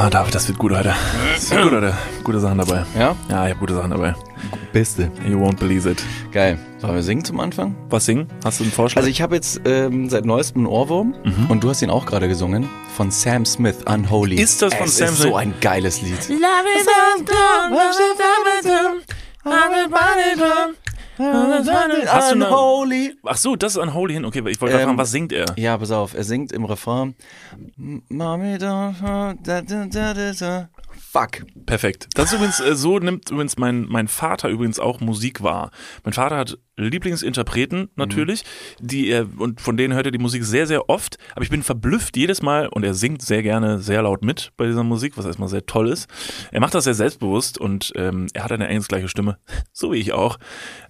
Ah, David, das wird gut heute. Das wird gut heute. Gute Sachen dabei. Ja? Ja, ich habe gute Sachen dabei. Beste. You won't believe it. Geil. Sollen wir singen zum Anfang? Was singen? Hast du einen Vorschlag? Also ich habe jetzt ähm, seit neuestem einen Ohrwurm und du hast ihn auch gerade gesungen von Sam Smith, Unholy. Ist das von es Sam ist Smith? so ein geiles Lied. Hast du eine- Unholy. Ach so, das ist Unholy hin. Okay, ich wollte gerade Ähm, fragen, was singt er? Ja, pass auf, er singt im Refrain Mami, da, da, da, da. Fuck. Perfekt. Das ist übrigens, äh, so nimmt übrigens mein, mein Vater übrigens auch Musik wahr. Mein Vater hat Lieblingsinterpreten natürlich, die er, und von denen hört er die Musik sehr, sehr oft. Aber ich bin verblüfft jedes Mal und er singt sehr gerne sehr laut mit bei dieser Musik, was erstmal sehr toll ist. Er macht das sehr selbstbewusst und ähm, er hat eine engelsgleiche Stimme, so wie ich auch.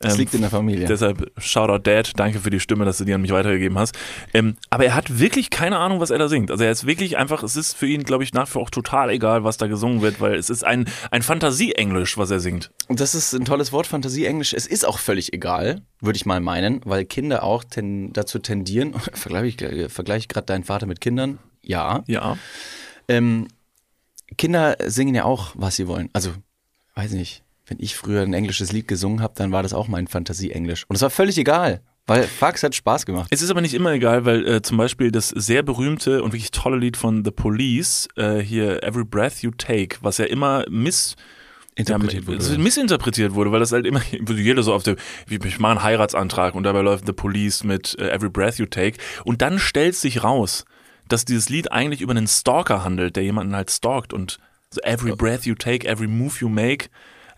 Das Ähm, liegt in der Familie. Deshalb Shoutout Dad, danke für die Stimme, dass du die an mich weitergegeben hast. Ähm, aber er hat wirklich keine Ahnung, was er da singt. Also er ist wirklich einfach, es ist für ihn, glaube ich, nach wie vor auch total egal, was da gesungen wird, weil es ist ein, ein Fantasie-Englisch, was er singt. Und das ist ein tolles Wort, Fantasie-Englisch. Es ist auch völlig egal, würde ich mal meinen, weil Kinder auch ten, dazu tendieren, vergleiche ich, vergleich ich gerade deinen Vater mit Kindern? Ja. Ja. Ähm, Kinder singen ja auch, was sie wollen. Also, weiß nicht, wenn ich früher ein englisches Lied gesungen habe, dann war das auch mein Fantasie-Englisch. Und es war völlig egal, weil Fax hat Spaß gemacht. Es ist aber nicht immer egal, weil äh, zum Beispiel das sehr berühmte und wirklich tolle Lied von The Police, äh, hier Every Breath You Take, was ja immer miss Interpretiert wurde. Ja, missinterpretiert wurde, weil das halt immer, jeder so auf der, wie, ich mache einen Heiratsantrag und dabei läuft The Police mit äh, Every Breath You Take und dann stellt sich raus, dass dieses Lied eigentlich über einen Stalker handelt, der jemanden halt stalkt und so Every Breath You Take, Every Move You Make,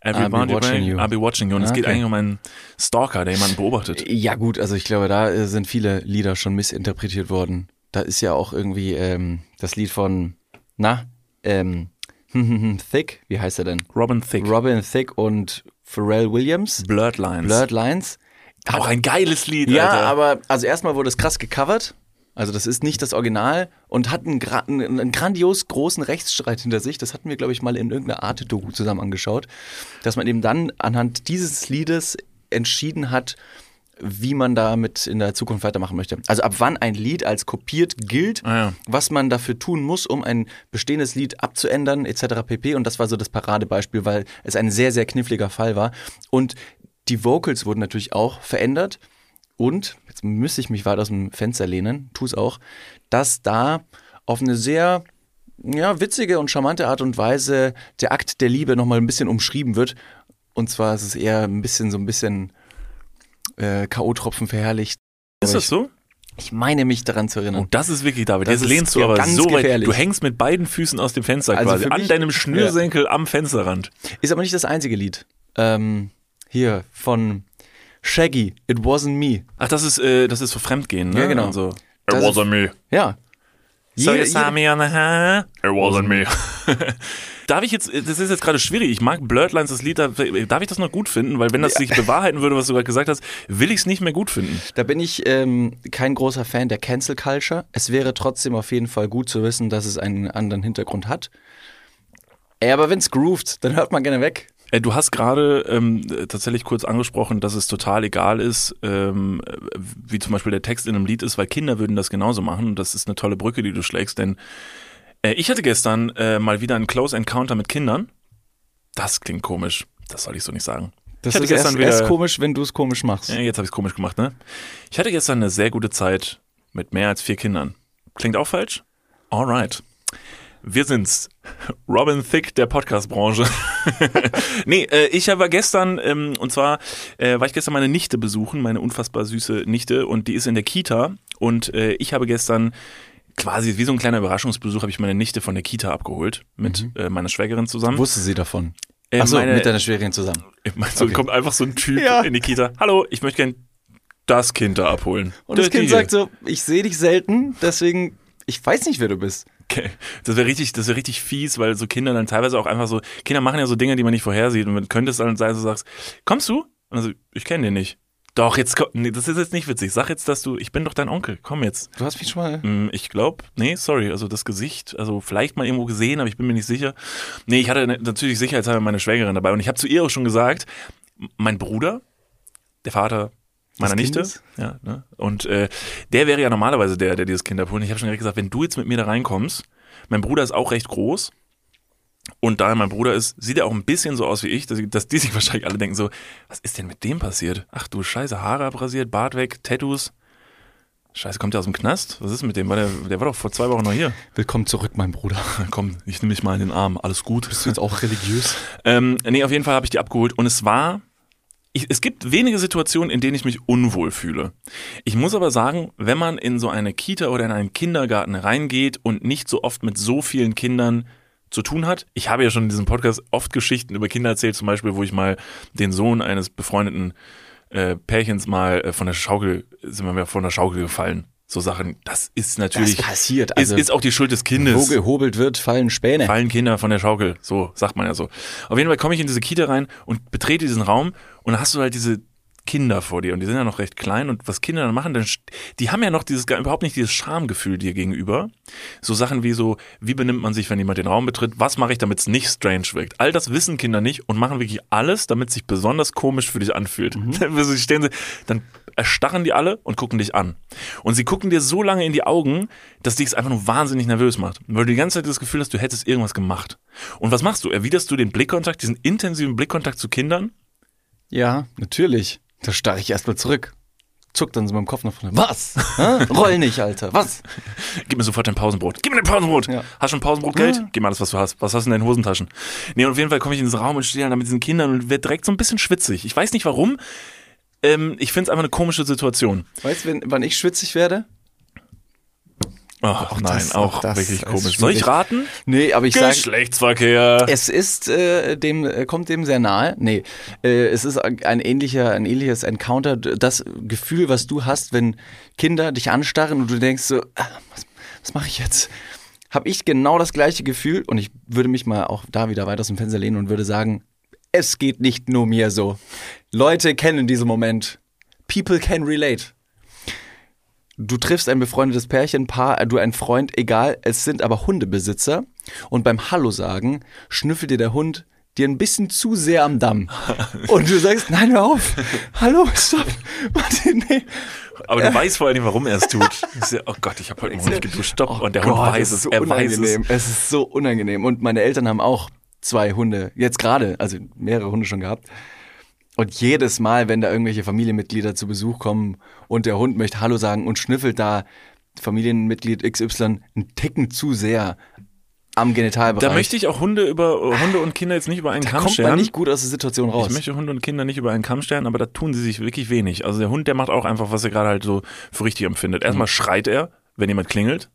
Every I'll be watching break, you. I'll be watching you. Und es Ah, geht okay. eigentlich um einen Stalker, der jemanden beobachtet. Ja gut, also ich glaube, da äh, sind viele Lieder schon missinterpretiert worden. Da ist ja auch irgendwie ähm, das Lied von, na, ähm, Thick, wie heißt er denn? Robin Thicke. Robin Thicke und Pharrell Williams, Blurred Lines. Blurred Lines. Auch ein geiles Lied, Ja, Alter. aber also erstmal wurde es krass gecovert. Also das ist nicht das Original und hat einen, gra einen, einen grandios großen Rechtsstreit hinter sich. Das hatten wir, glaube ich, mal in irgendeiner Arte-Doku zusammen angeschaut, dass man eben dann anhand dieses Liedes entschieden hat, wie man damit in der Zukunft weitermachen möchte. Also ab wann ein Lied als kopiert gilt, Ah, ja. was man dafür tun muss, um ein bestehendes Lied abzuändern, etc. pp. Und das war so das Paradebeispiel, weil es ein sehr, sehr kniffliger Fall war. Und die Vocals wurden natürlich auch verändert. Und, jetzt müsste ich mich weit aus dem Fenster lehnen, tu es auch, dass da auf eine sehr ja, witzige und charmante Art und Weise der Akt der Liebe nochmal ein bisschen umschrieben wird. Und zwar ist es eher ein bisschen so ein bisschen äh, K.O.-Tropfen verherrlicht. ist das so? Ich meine mich daran zu erinnern. Oh, das ist wirklich, David. Das Jetzt ist lehnst du ja aber ganz so weit. gefährlich. Du hängst mit beiden Füßen aus dem Fenster Also quasi. An deinem Schnürsenkel am Fensterrand. Ist aber nicht das einzige Lied. Ähm, hier von Shaggy, It Wasn't Me. Ach, das ist, äh, das ist für Fremdgehen, ne? Ja, genau. Und so. It wasn't me. Ja. So you saw me on the. It wasn't me. Darf ich jetzt, das ist jetzt gerade schwierig, ich mag Blurred Lines, das Lied, da- darf ich das noch gut finden? Weil wenn das sich bewahrheiten würde, was du gerade gesagt hast, will ich es nicht mehr gut finden. Da bin ich ähm, kein großer Fan der Cancel Culture. Es wäre trotzdem auf jeden Fall gut zu wissen, dass es einen anderen Hintergrund hat. Ey, aber wenn's groovt, dann hört man gerne weg. Äh, Du hast gerade ähm, tatsächlich kurz angesprochen, dass es total egal ist, ähm, wie zum Beispiel der Text in einem Lied ist, weil Kinder würden das genauso machen. Und das ist eine tolle Brücke, die du schlägst, denn äh, ich hatte gestern äh, mal wieder einen Close Encounter mit Kindern. Das klingt komisch. Das soll ich so nicht sagen. Das ist gestern erst, wieder- erst komisch, wenn du es komisch machst. Ja, jetzt habe ich es komisch gemacht, ne? Ich hatte gestern eine sehr gute Zeit mit mehr als vier Kindern. Klingt auch falsch? Alright. Wir sind's. Robin Thicke der Podcast-Branche. nee, äh, ich war gestern, ähm, und zwar äh, war ich gestern meine Nichte besuchen, meine unfassbar süße Nichte, und die ist in der Kita. Und äh, ich habe gestern quasi wie so ein kleiner Überraschungsbesuch, habe ich meine Nichte von der Kita abgeholt mit äh, meiner Schwägerin zusammen. Wusste sie davon? Äh, Achso, mit deiner Schwägerin zusammen. so Okay. kommt einfach so ein Typ Ja. in die Kita. Hallo, ich möchte gern das Kind da abholen. Und das Die Kind sagt so, ich sehe dich selten, deswegen, ich weiß nicht, wer du bist. Okay. Das wäre richtig, das wäre richtig fies, weil so Kinder dann teilweise auch einfach so, Kinder machen ja so Dinge, die man nicht vorhersieht. Und man könnte es dann sein, so sagst, kommst du? Und also, ich kenne den nicht. Doch, jetzt komm, nee, das ist jetzt nicht witzig. Sag jetzt, dass du, ich bin doch dein Onkel, komm jetzt. Du hast mich schon mal. Hm, Ich glaube, nee, sorry, also das Gesicht, also vielleicht mal irgendwo gesehen, aber ich bin mir nicht sicher. Nee, ich hatte natürlich sicherheitshalber meine Schwägerin dabei und ich habe zu ihr auch schon gesagt, mein Bruder, der Vater meiner Nichte, ja, ne? und äh, der wäre ja normalerweise der, der dieses Kind abholt. Ich habe schon direkt gesagt, wenn du jetzt mit mir da reinkommst, mein Bruder ist auch recht groß, Und da er mein Bruder ist, sieht er auch ein bisschen so aus wie ich, dass, dass die sich wahrscheinlich alle denken so, was ist denn mit dem passiert? Ach du Scheiße, Haare abrasiert, Bart weg, Tattoos. Scheiße, kommt der aus dem Knast? Was ist mit dem? War der, der war doch vor zwei Wochen noch hier. Willkommen zurück, mein Bruder. Komm, ich nehme dich mal in den Arm. Alles gut. Bist du jetzt auch religiös? Ähm, nee, auf jeden Fall habe ich die abgeholt und es war. Ich, es gibt wenige Situationen, in denen ich mich unwohl fühle. Ich muss aber sagen, wenn man in so eine Kita oder in einen Kindergarten reingeht und nicht so oft mit so vielen Kindern zu tun hat. Ich habe ja schon in diesem Podcast oft Geschichten über Kinder erzählt, zum Beispiel, wo ich mal den Sohn eines befreundeten äh, Pärchens mal äh, von der Schaukel, sind wir mal von der Schaukel gefallen. So Sachen, das ist natürlich. Das passiert. Also ist, ist auch die Schuld des Kindes. Wo gehobelt wird, fallen Späne. Fallen Kinder von der Schaukel. So sagt man ja so. Auf jeden Fall komme ich in diese Kita rein und betrete diesen Raum und dann hast du halt diese Kinder vor dir und die sind ja noch recht klein und was Kinder dann machen, dann, die haben ja noch dieses überhaupt nicht dieses Schamgefühl dir gegenüber. So Sachen wie so, wie benimmt man sich, wenn jemand den Raum betritt? Was mache ich, damit es nicht strange wirkt? All das wissen Kinder nicht und machen wirklich alles, damit es sich besonders komisch für dich anfühlt. Mhm. Dann stehen sie, dann erstarren die alle und gucken dich an. Und sie gucken dir so lange in die Augen, dass dich es einfach nur wahnsinnig nervös macht. Weil du die ganze Zeit das Gefühl hast, du hättest irgendwas gemacht. Und was machst du? Erwiderst du den Blickkontakt, diesen intensiven Blickkontakt zu Kindern? Ja, natürlich. Da starre ich erstmal zurück. Zuckt dann so meinem Kopf nach vorne. Was? Roll nicht, Alter. Was? Gib mir sofort dein Pausenbrot. Gib mir dein Pausenbrot. Ja. Hast du ein Pausenbrotgeld? Ja. Gib mir alles, was du hast. Was hast du in deinen Hosentaschen? Nee, und auf jeden Fall komme ich in diesen Raum und stehe dann mit diesen Kindern und werde direkt so ein bisschen schwitzig. Ich weiß nicht warum. Ähm, ich finde es einfach eine komische Situation. Weißt du, wann ich schwitzig werde? Ach, auch nein, das, auch, das wirklich komisch. Soll ich raten? Nee, aber ich sage. Geschlechtsverkehr. Es ist äh, dem, äh, kommt dem sehr nahe. Nee, äh, es ist ein ähnlicher, ein ähnliches Encounter. Das Gefühl, was du hast, wenn Kinder dich anstarren und du denkst so, ah, was, was mache ich jetzt? Habe ich genau das gleiche Gefühl und ich würde mich mal auch da wieder weiter aus dem Fenster lehnen und würde sagen, es geht nicht nur mir so. Leute kennen diesen Moment. People can relate. Du triffst ein befreundetes Pärchen, Paar, du ein Freund, egal, es sind aber Hundebesitzer und beim Hallo sagen schnüffelt dir der Hund dir ein bisschen zu sehr am Damm. Und du sagst, nein, hör auf. Hallo, stopp. Warte, nee. Aber du weißt vorher nicht, warum er es tut. oh Gott, ich habe heute Morgen nicht geduscht. Stopp. Oh und der Gott, Hund weiß es. So er unangenehm. weiß es. Es ist so unangenehm. Und meine Eltern haben auch zwei Hunde. Jetzt gerade, also mehrere Hunde schon gehabt. Und jedes Mal, wenn da irgendwelche Familienmitglieder zu Besuch kommen und der Hund möchte Hallo sagen und schnüffelt da Familienmitglied XY einen Ticken zu sehr am Genitalbereich. Da möchte ich auch Hunde über Hunde und Kinder jetzt nicht über einen da Kamm kommt man nicht gut aus der Situation raus. Ich möchte Hunde und Kinder nicht über einen Kamm stellen, aber da tun sie sich wirklich wenig. Also der Hund, der macht auch einfach, was er gerade halt so für richtig empfindet. Erstmal mhm. schreit er, wenn jemand klingelt.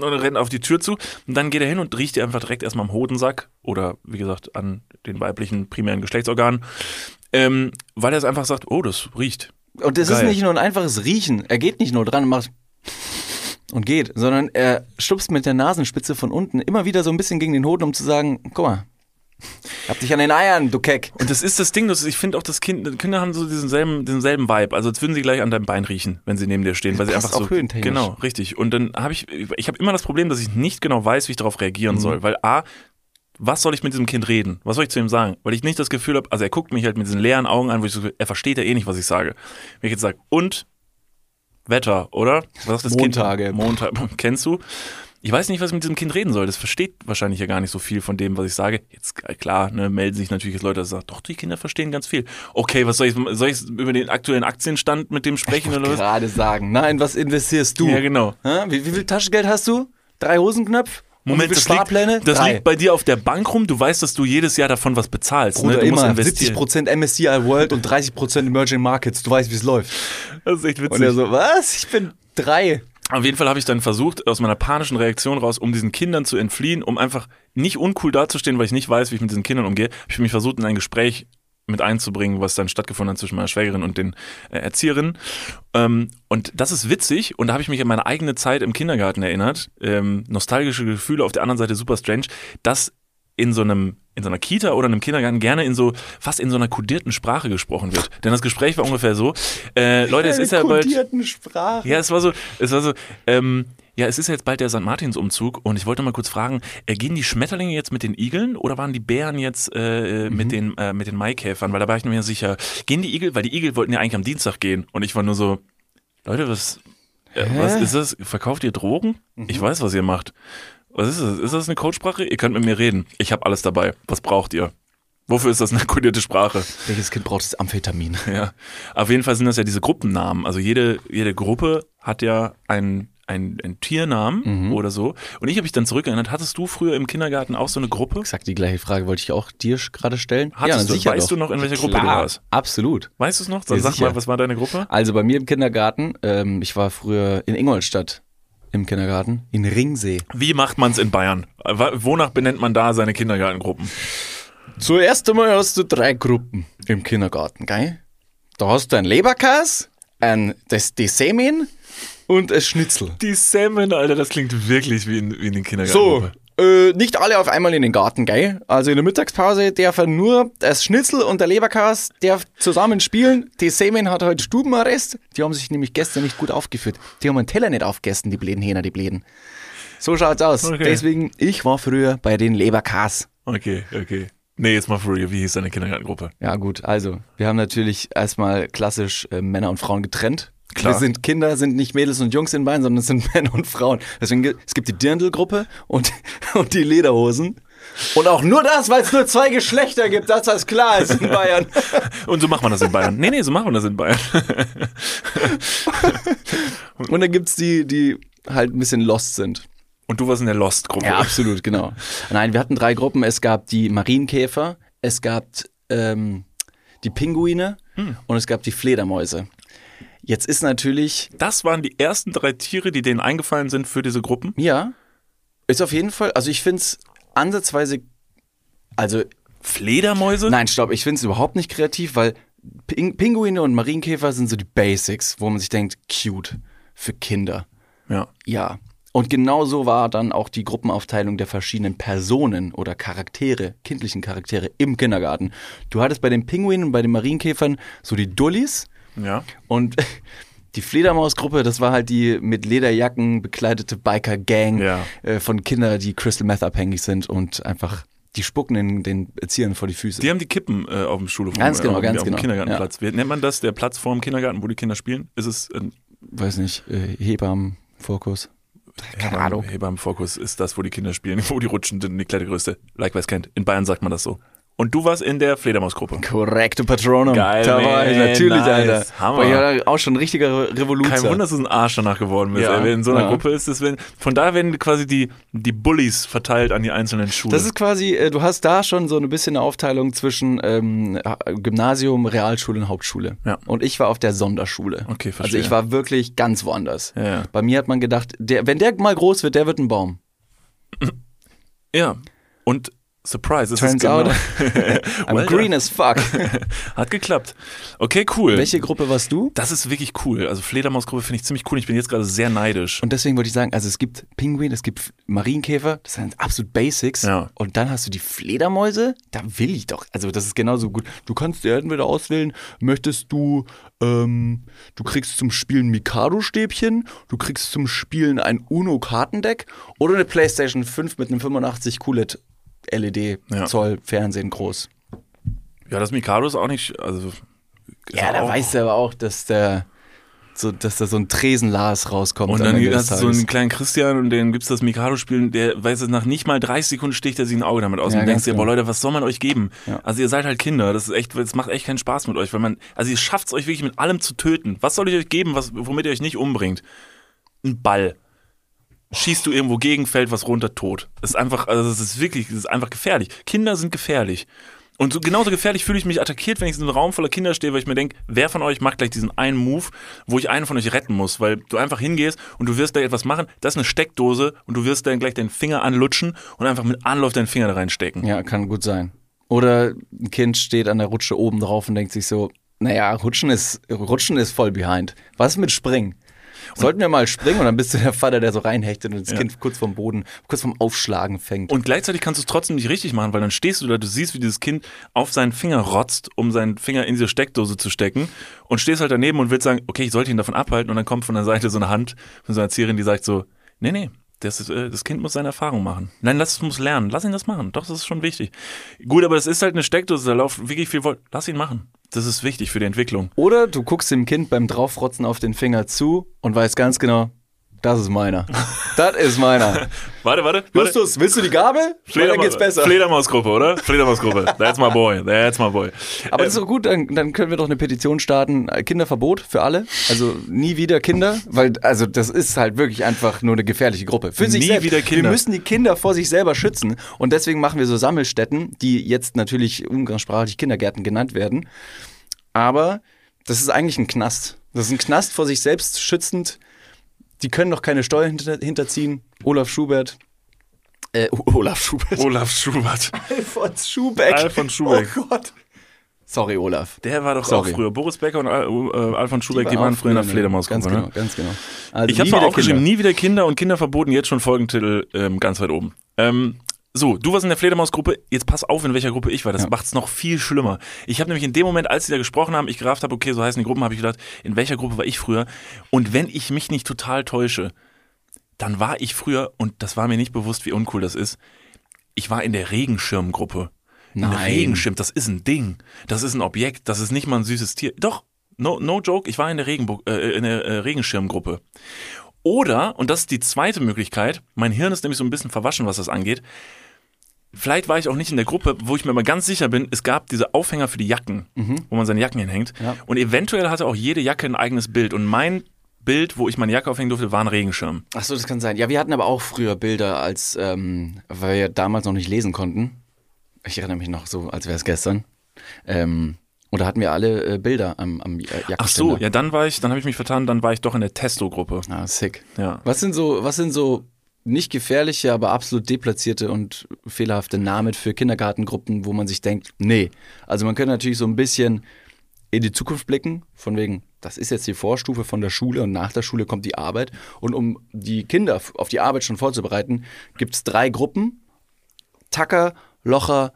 Und rennt auf die Tür zu. Und dann geht er hin und riecht ihr einfach direkt erstmal am Hodensack oder wie gesagt an den weiblichen primären Geschlechtsorganen, ähm, weil er es einfach sagt, oh, das riecht. Und es ist nicht nur ein einfaches Riechen. Er geht nicht nur dran und macht und geht, sondern er stupst mit der Nasenspitze von unten immer wieder so ein bisschen gegen den Hoden, um zu sagen, guck mal, hab dich an den Eiern, du Keck. Und das ist das Ding, das, ich finde auch, das kind, Kinder haben so diesen selben, diesen selben Vibe. Also als würden sie gleich an deinem Bein riechen, wenn sie neben dir stehen. Weil sie einfach auch so. Genau, richtig. Und dann habe ich, ich habe immer das Problem, dass ich nicht genau weiß, wie ich darauf reagieren mhm. soll. Weil A, was soll ich mit diesem Kind reden? Was soll ich zu ihm sagen? Weil ich nicht das Gefühl habe, also er guckt mich halt mit diesen leeren Augen an, wo ich so, er versteht ja eh nicht, was ich sage. Wenn ich jetzt sage, und Wetter, oder? Was ist das Montage. Kind? Montag. Kennst du? Ich weiß nicht, was ich mit diesem Kind reden soll. Das versteht wahrscheinlich ja gar nicht so viel von dem, was ich sage. Jetzt äh, klar, ne, melden sich natürlich jetzt Leute, die sagen, doch, die Kinder verstehen ganz viel. Okay, was soll ich, soll ich über den aktuellen Aktienstand mit dem sprechen ich oder was? gerade sagen. Nein, was investierst du? Ja, genau. Wie, wie viel Taschengeld hast du? Drei Hosenknöpfe? Moment, das, Sparpläne? Liegt, das liegt bei dir auf der Bank rum. Du weißt, dass du jedes Jahr davon was bezahlst. Bruder, ne? du immer. 70% MSCI World und 30% Emerging Markets. Du weißt, wie es läuft. Das ist echt witzig. Und er so, was? Ich bin drei. Auf jeden Fall habe ich dann versucht, aus meiner panischen Reaktion raus, um diesen Kindern zu entfliehen, um einfach nicht uncool dazustehen, weil ich nicht weiß, wie ich mit diesen Kindern umgehe, habe ich mich versucht, in ein Gespräch mit einzubringen, was dann stattgefunden hat zwischen meiner Schwägerin und den äh, Erzieherinnen. Ähm, und das ist witzig und da habe ich mich an meine eigene Zeit im Kindergarten erinnert. Ähm, nostalgische Gefühle, auf der anderen Seite super strange, dass in so einem in so einer Kita oder einem Kindergarten gerne in so fast in so einer kodierten Sprache gesprochen wird. Denn das Gespräch war ungefähr so: äh, Leute, es ist ja bald kodierten Sprache. Ja, es war so, es war so. Ähm, ja, es ist jetzt bald der St. Martins-Umzug und ich wollte mal kurz fragen, äh, gehen die Schmetterlinge jetzt mit den Igeln oder waren die Bären jetzt äh, mhm. mit, den, äh, mit den Maikäfern? Weil da war ich mir sicher, gehen die Igel, weil die Igel wollten ja eigentlich am Dienstag gehen und ich war nur so, Leute, was, äh, was ist das? Verkauft ihr Drogen? Mhm. Ich weiß, was ihr macht. Was ist das? Ist das eine Codesprache? Ihr könnt mit mir reden. Ich habe alles dabei. Was braucht ihr? Wofür ist das eine kodierte Sprache? Welches Kind braucht das Amphetamin? Ja. Auf jeden Fall sind das ja diese Gruppennamen. Also jede, jede Gruppe hat ja einen, einen, einen Tiernamen oder so. Und ich habe mich dann zurückerinnert, hattest du früher im Kindergarten auch so eine Gruppe? Exakt die gleiche Frage wollte ich auch dir gerade stellen. Hattest du- sicher weißt doch. du noch, in welcher Gruppe Klar, du warst? Absolut. Weißt du es noch? Dann Ja, sag sicher. mal, was war deine Gruppe? Also bei mir im Kindergarten, ähm, ich war früher in Ingolstadt im Kindergarten, in Ringsee. Wie macht man es in Bayern? Wonach benennt man da seine Kindergartengruppen? Zuerst einmal hast du drei Gruppen im Kindergarten, gell? Da hast du ein Leberkas, ein, das, die Semin und ein Schnitzel. Die Salmon, Alter, das klingt wirklich wie in, wie in den So, Kindergarten. Äh, nicht alle auf einmal in den Garten, gell? Also in der Mittagspause dürfen nur das Schnitzel und der Leberkas darf zusammen spielen. Die Semin hat heute Stubenarrest. Die haben sich nämlich gestern nicht gut aufgeführt. Die haben einen Teller nicht aufgegessen, die bläden Hähner, die bläden. So schaut's aus. Okay. Deswegen, ich war früher bei den Leberkas. Okay, okay. Nee, jetzt mal real. Wie hieß deine Kindergartengruppe? Ja, gut, also, wir haben natürlich erstmal klassisch äh, Männer und Frauen getrennt. Klar. Wir sind Kinder, sind nicht Mädels und Jungs in Beinen, sondern es sind Männer und Frauen. Deswegen gibt es gibt die Dirndl-Gruppe und, und die Lederhosen. Und auch nur das, weil es nur zwei Geschlechter gibt, dass das klar ist in Bayern. Und so macht man das in Bayern. Nee, nee, so macht man das in Bayern. Und dann gibt's die, die halt ein bisschen lost sind. Und du warst in der Lost-Gruppe. Ja, absolut, genau. Nein, wir hatten drei Gruppen. Es gab die Marienkäfer, es gab ähm, die Pinguine und es gab die Fledermäuse. Jetzt ist natürlich Das waren die ersten drei Tiere, die denen eingefallen sind für diese Gruppen. Ja, ist auf jeden Fall, also ich finde es ansatzweise, also Fledermäuse? nein, stopp, ich finde es überhaupt nicht kreativ, weil Ping Pinguine und Marienkäfer sind so die Basics, wo man sich denkt, cute, für Kinder. Ja. Ja. Und genau so war dann auch die Gruppenaufteilung der verschiedenen Personen oder Charaktere, kindlichen Charaktere im Kindergarten. Du hattest bei den Pinguinen und bei den Marienkäfern so die Dullis, Ja. und die Fledermausgruppe, das war halt die mit Lederjacken bekleidete Biker-Gang Ja. äh, von Kindern, die Crystal Meth abhängig sind und einfach, die spucken in den Erziehern vor die Füße. Die haben die Kippen äh, auf dem Schulhof. Ganz genau, auf, ganz auf dem genau. Kindergartenplatz. Wie nennt man das? Der Platz vor dem Kindergarten, wo die Kinder spielen? Ist es ein Weiß nicht, äh, Hebammen, Fokus. Keine Ahnung. Hebammenfokus ist das, wo die Kinder spielen, wo die rutschen, die Klettergröße. Likewise kennt. In Bayern sagt man das so. Und du warst in der Fledermausgruppe. Korrekte Patronum. Geil, da war ich natürlich, Nice. Alter. Hammer. Boah, ich war auch schon ein richtiger Revoluzer. Kein Wunder, dass du ein Arsch danach geworden bist. Ja, ey. Wenn in so einer ja. Gruppe ist, das, wenn, von da werden quasi die, die Bullies verteilt an die einzelnen Schulen. Das ist quasi, äh, du hast da schon so ein bisschen eine Aufteilung zwischen ähm, Gymnasium, Realschule und Hauptschule. Ja. Und ich war auf der Sonderschule. Okay, Also verstehe. ich war wirklich ganz woanders. Ja. Bei mir hat man gedacht, der, wenn der mal groß wird, der wird ein Baum. ja. Und Surprise, es Turns genau. out, I'm green as fuck. Hat geklappt. Okay, cool. Welche Gruppe warst du? Das ist wirklich cool. Also Fledermausgruppe finde ich ziemlich cool. Ich bin jetzt gerade sehr neidisch. Und deswegen wollte ich sagen, also es gibt Pinguin, es gibt Marienkäfer, das sind absolut Basics. Ja. Und dann hast du die Fledermäuse, da will ich doch, also das ist genauso gut. Du kannst dir entweder auswählen, möchtest du, ähm, du kriegst zum Spielen Mikado-Stäbchen, du kriegst zum Spielen ein UNO-Kartendeck oder eine Playstation 5 mit einem 85 QLED LED Ja. Zoll Fernsehen groß. Ja, das Mikado ist auch nicht. Also, Ja, da weißt du aber auch, dass der so, dass da so ein Tresenlas rauskommt. Und dann hast du so einen kleinen Christian und den gibt's das Mikado-Spielen, der weiß es nach nicht mal 30 Sekunden sticht er sich ein Auge damit aus Ja, und denkst dir, genau. boah Leute, was soll man euch geben? Ja. Also ihr seid halt Kinder, das ist echt, das macht echt keinen Spaß mit euch, weil man, also ihr schafft's euch wirklich mit allem zu töten. Was soll ich euch geben, was, womit ihr euch nicht umbringt? Ein Ball. Schießt du irgendwo gegen, fällt was runter, tot. Das ist einfach, also das ist wirklich, das ist einfach gefährlich. Kinder sind gefährlich. Und so, genauso gefährlich fühle ich mich attackiert, wenn ich in einem Raum voller Kinder stehe, weil ich mir denke, wer von euch macht gleich diesen einen Move, wo ich einen von euch retten muss, weil du einfach hingehst und du wirst da etwas machen, das ist eine Steckdose und du wirst dann gleich deinen Finger anlutschen und einfach mit Anlauf deinen Finger da reinstecken. Ja, kann gut sein. Oder ein Kind steht an der Rutsche oben drauf und denkt sich so, naja, Rutschen ist, Rutschen ist voll behind. Was mit Springen? Sollten wir mal springen und dann bist du der Vater, der so reinhechtet und das Ja. Kind kurz vom Boden, kurz vom Aufschlagen fängt. Und gleichzeitig kannst du es trotzdem nicht richtig machen, weil dann stehst du da, du siehst, wie dieses Kind auf seinen Finger rotzt, um seinen Finger in diese Steckdose zu stecken und stehst halt daneben und willst sagen, okay, ich sollte ihn davon abhalten und dann kommt von der Seite so eine Hand von so einer Erzieherin, die sagt so, nee, nee, das, ist, äh, das Kind muss seine Erfahrung machen. Nein, lass es muss lernen, lass ihn das machen. Doch, das ist schon wichtig. Gut, aber es ist halt eine Steckdose, da läuft wirklich viel Volt. Lass ihn machen. Das ist wichtig für die Entwicklung. Oder du guckst dem Kind beim Draufrotzen auf den Finger zu und weißt ganz genau, das ist meiner. das ist meiner. Warte, warte. warte. Justus, willst du die Gabel? Weil dann geht's besser. Fledermausgruppe, oder? Fledermausgruppe. That's my boy. That's my boy. Aber das ist doch gut, dann, dann können wir doch eine Petition starten. äh, Kinderverbot für alle. Also nie wieder Kinder, weil also das ist halt wirklich einfach nur eine gefährliche Gruppe. Für sich Nie selbst. wieder Kinder. Wir müssen die Kinder vor sich selber schützen und deswegen machen wir so Sammelstätten, die jetzt natürlich umgangssprachlich Kindergärten genannt werden. Aber das ist eigentlich ein Knast. Das ist ein Knast vor sich selbst schützend. Die können doch keine Steuern hinter, hinterziehen. Olaf Schubert. Äh, Olaf Schubert. Olaf Schubert. Alfons Schubeck. Alfons Schubeck. Oh Gott. Sorry, Olaf. Der war doch Sorry. auch früher. Boris Becker und Al äh, Alfons Schubeck, die, waren früher in der Fledermausgruppe. Ganz genau, ne? ganz genau. Also Ich habe mal wieder aufgeschrieben, Kinder. nie wieder Kinder und Kinder verboten, jetzt schon Folgentitel ähm, ganz weit oben. Ähm, so, du warst in der Fledermausgruppe, jetzt pass auf, in welcher Gruppe ich war. Das Ja. macht's noch viel schlimmer. Ich habe nämlich in dem Moment, als sie da gesprochen haben, ich gerafft habe, okay, so heißen die Gruppen, habe ich gedacht, in welcher Gruppe war ich früher? Und wenn ich mich nicht total täusche, dann war ich früher, und das war mir nicht bewusst, wie uncool das ist, ich war in der Regenschirmgruppe. Ein Nein. Regenschirm, das ist ein Ding. Das ist ein Objekt, das ist nicht mal ein süßes Tier. Doch, no, no joke, ich war in der, Regenbo äh, in der äh, Regenschirmgruppe. Oder, und das ist die zweite Möglichkeit, mein Hirn ist nämlich so ein bisschen verwaschen, was das angeht. Vielleicht war ich auch nicht in der Gruppe, wo ich mir aber ganz sicher bin, es gab diese Aufhänger für die Jacken, wo man seine Jacken hinhängt. Ja. Und eventuell hatte auch jede Jacke ein eigenes Bild. Und mein Bild, wo ich meine Jacke aufhängen durfte, war ein Regenschirm. Ach so, das kann sein. Ja, wir hatten aber auch früher Bilder, als ähm, weil wir damals noch nicht lesen konnten. Ich erinnere mich noch so, als wäre es gestern. Ähm, und da hatten wir alle äh, Bilder am, am äh, Jackenständer. Ach so, ja, dann war ich, dann habe ich mich vertan, dann war ich doch in der Testo-Gruppe. Ah, sick. Ja. Was sind so, was sind so nicht gefährliche, aber absolut deplatzierte und fehlerhafte Namen für Kindergartengruppen, wo man sich denkt, nee. Also man könnte natürlich so ein bisschen in die Zukunft blicken, von wegen, das ist jetzt die Vorstufe von der Schule und nach der Schule kommt die Arbeit. Und um die Kinder auf die Arbeit schon vorzubereiten, gibt es drei Gruppen. Tacker, Locher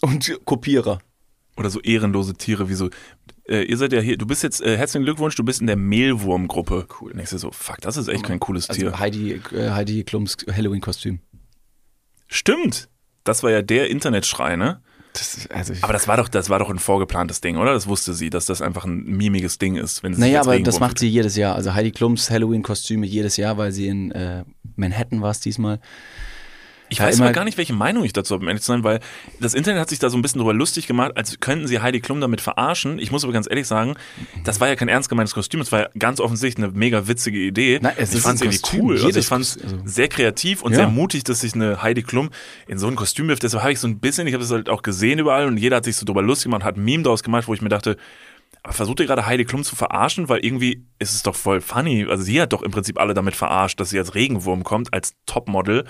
und Kopierer. Oder so ehrenlose Tiere wie so. Äh, ihr seid ja hier, du bist jetzt, äh, herzlichen Glückwunsch, du bist in der Mehlwurmgruppe. Cool. Und ich so, fuck, das ist echt kein cooles Tier. Also Heidi, äh, Heidi Klums Halloween-Kostüm. Stimmt. Das war ja der Internetschrei, ne? Das, also Aber das war doch, das war doch ein vorgeplantes Ding, oder? Das wusste sie, dass das einfach ein mimiges Ding ist, wenn sie Naja, aber das macht sie jedes Jahr. Also Heidi Klums Halloween-Kostüme jedes Jahr, weil sie in äh, Manhattan war es diesmal. Ich weiß immer- gar nicht, welche Meinung ich dazu habe, um ehrlich zu sein, weil das Internet hat sich da so ein bisschen drüber lustig gemacht, als könnten sie Heidi Klum damit verarschen. Ich muss aber ganz ehrlich sagen, das war ja kein ernst gemeintes Kostüm, das war ja ganz offensichtlich eine mega witzige Idee. Nein, es ich ist fand es irgendwie cool. Also ich fand es also- sehr kreativ und Ja. sehr mutig, dass sich eine Heidi Klum in so ein Kostüm wirft. Deshalb habe ich so ein bisschen, ich habe das halt auch gesehen überall und jeder hat sich so drüber lustig gemacht, hat ein Meme daraus gemacht, wo ich mir dachte, aber versucht ihr gerade Heidi Klum zu verarschen? Weil irgendwie ist es doch voll funny. Also sie hat doch im Prinzip alle damit verarscht, dass sie als Regenwurm kommt, als Topmodel.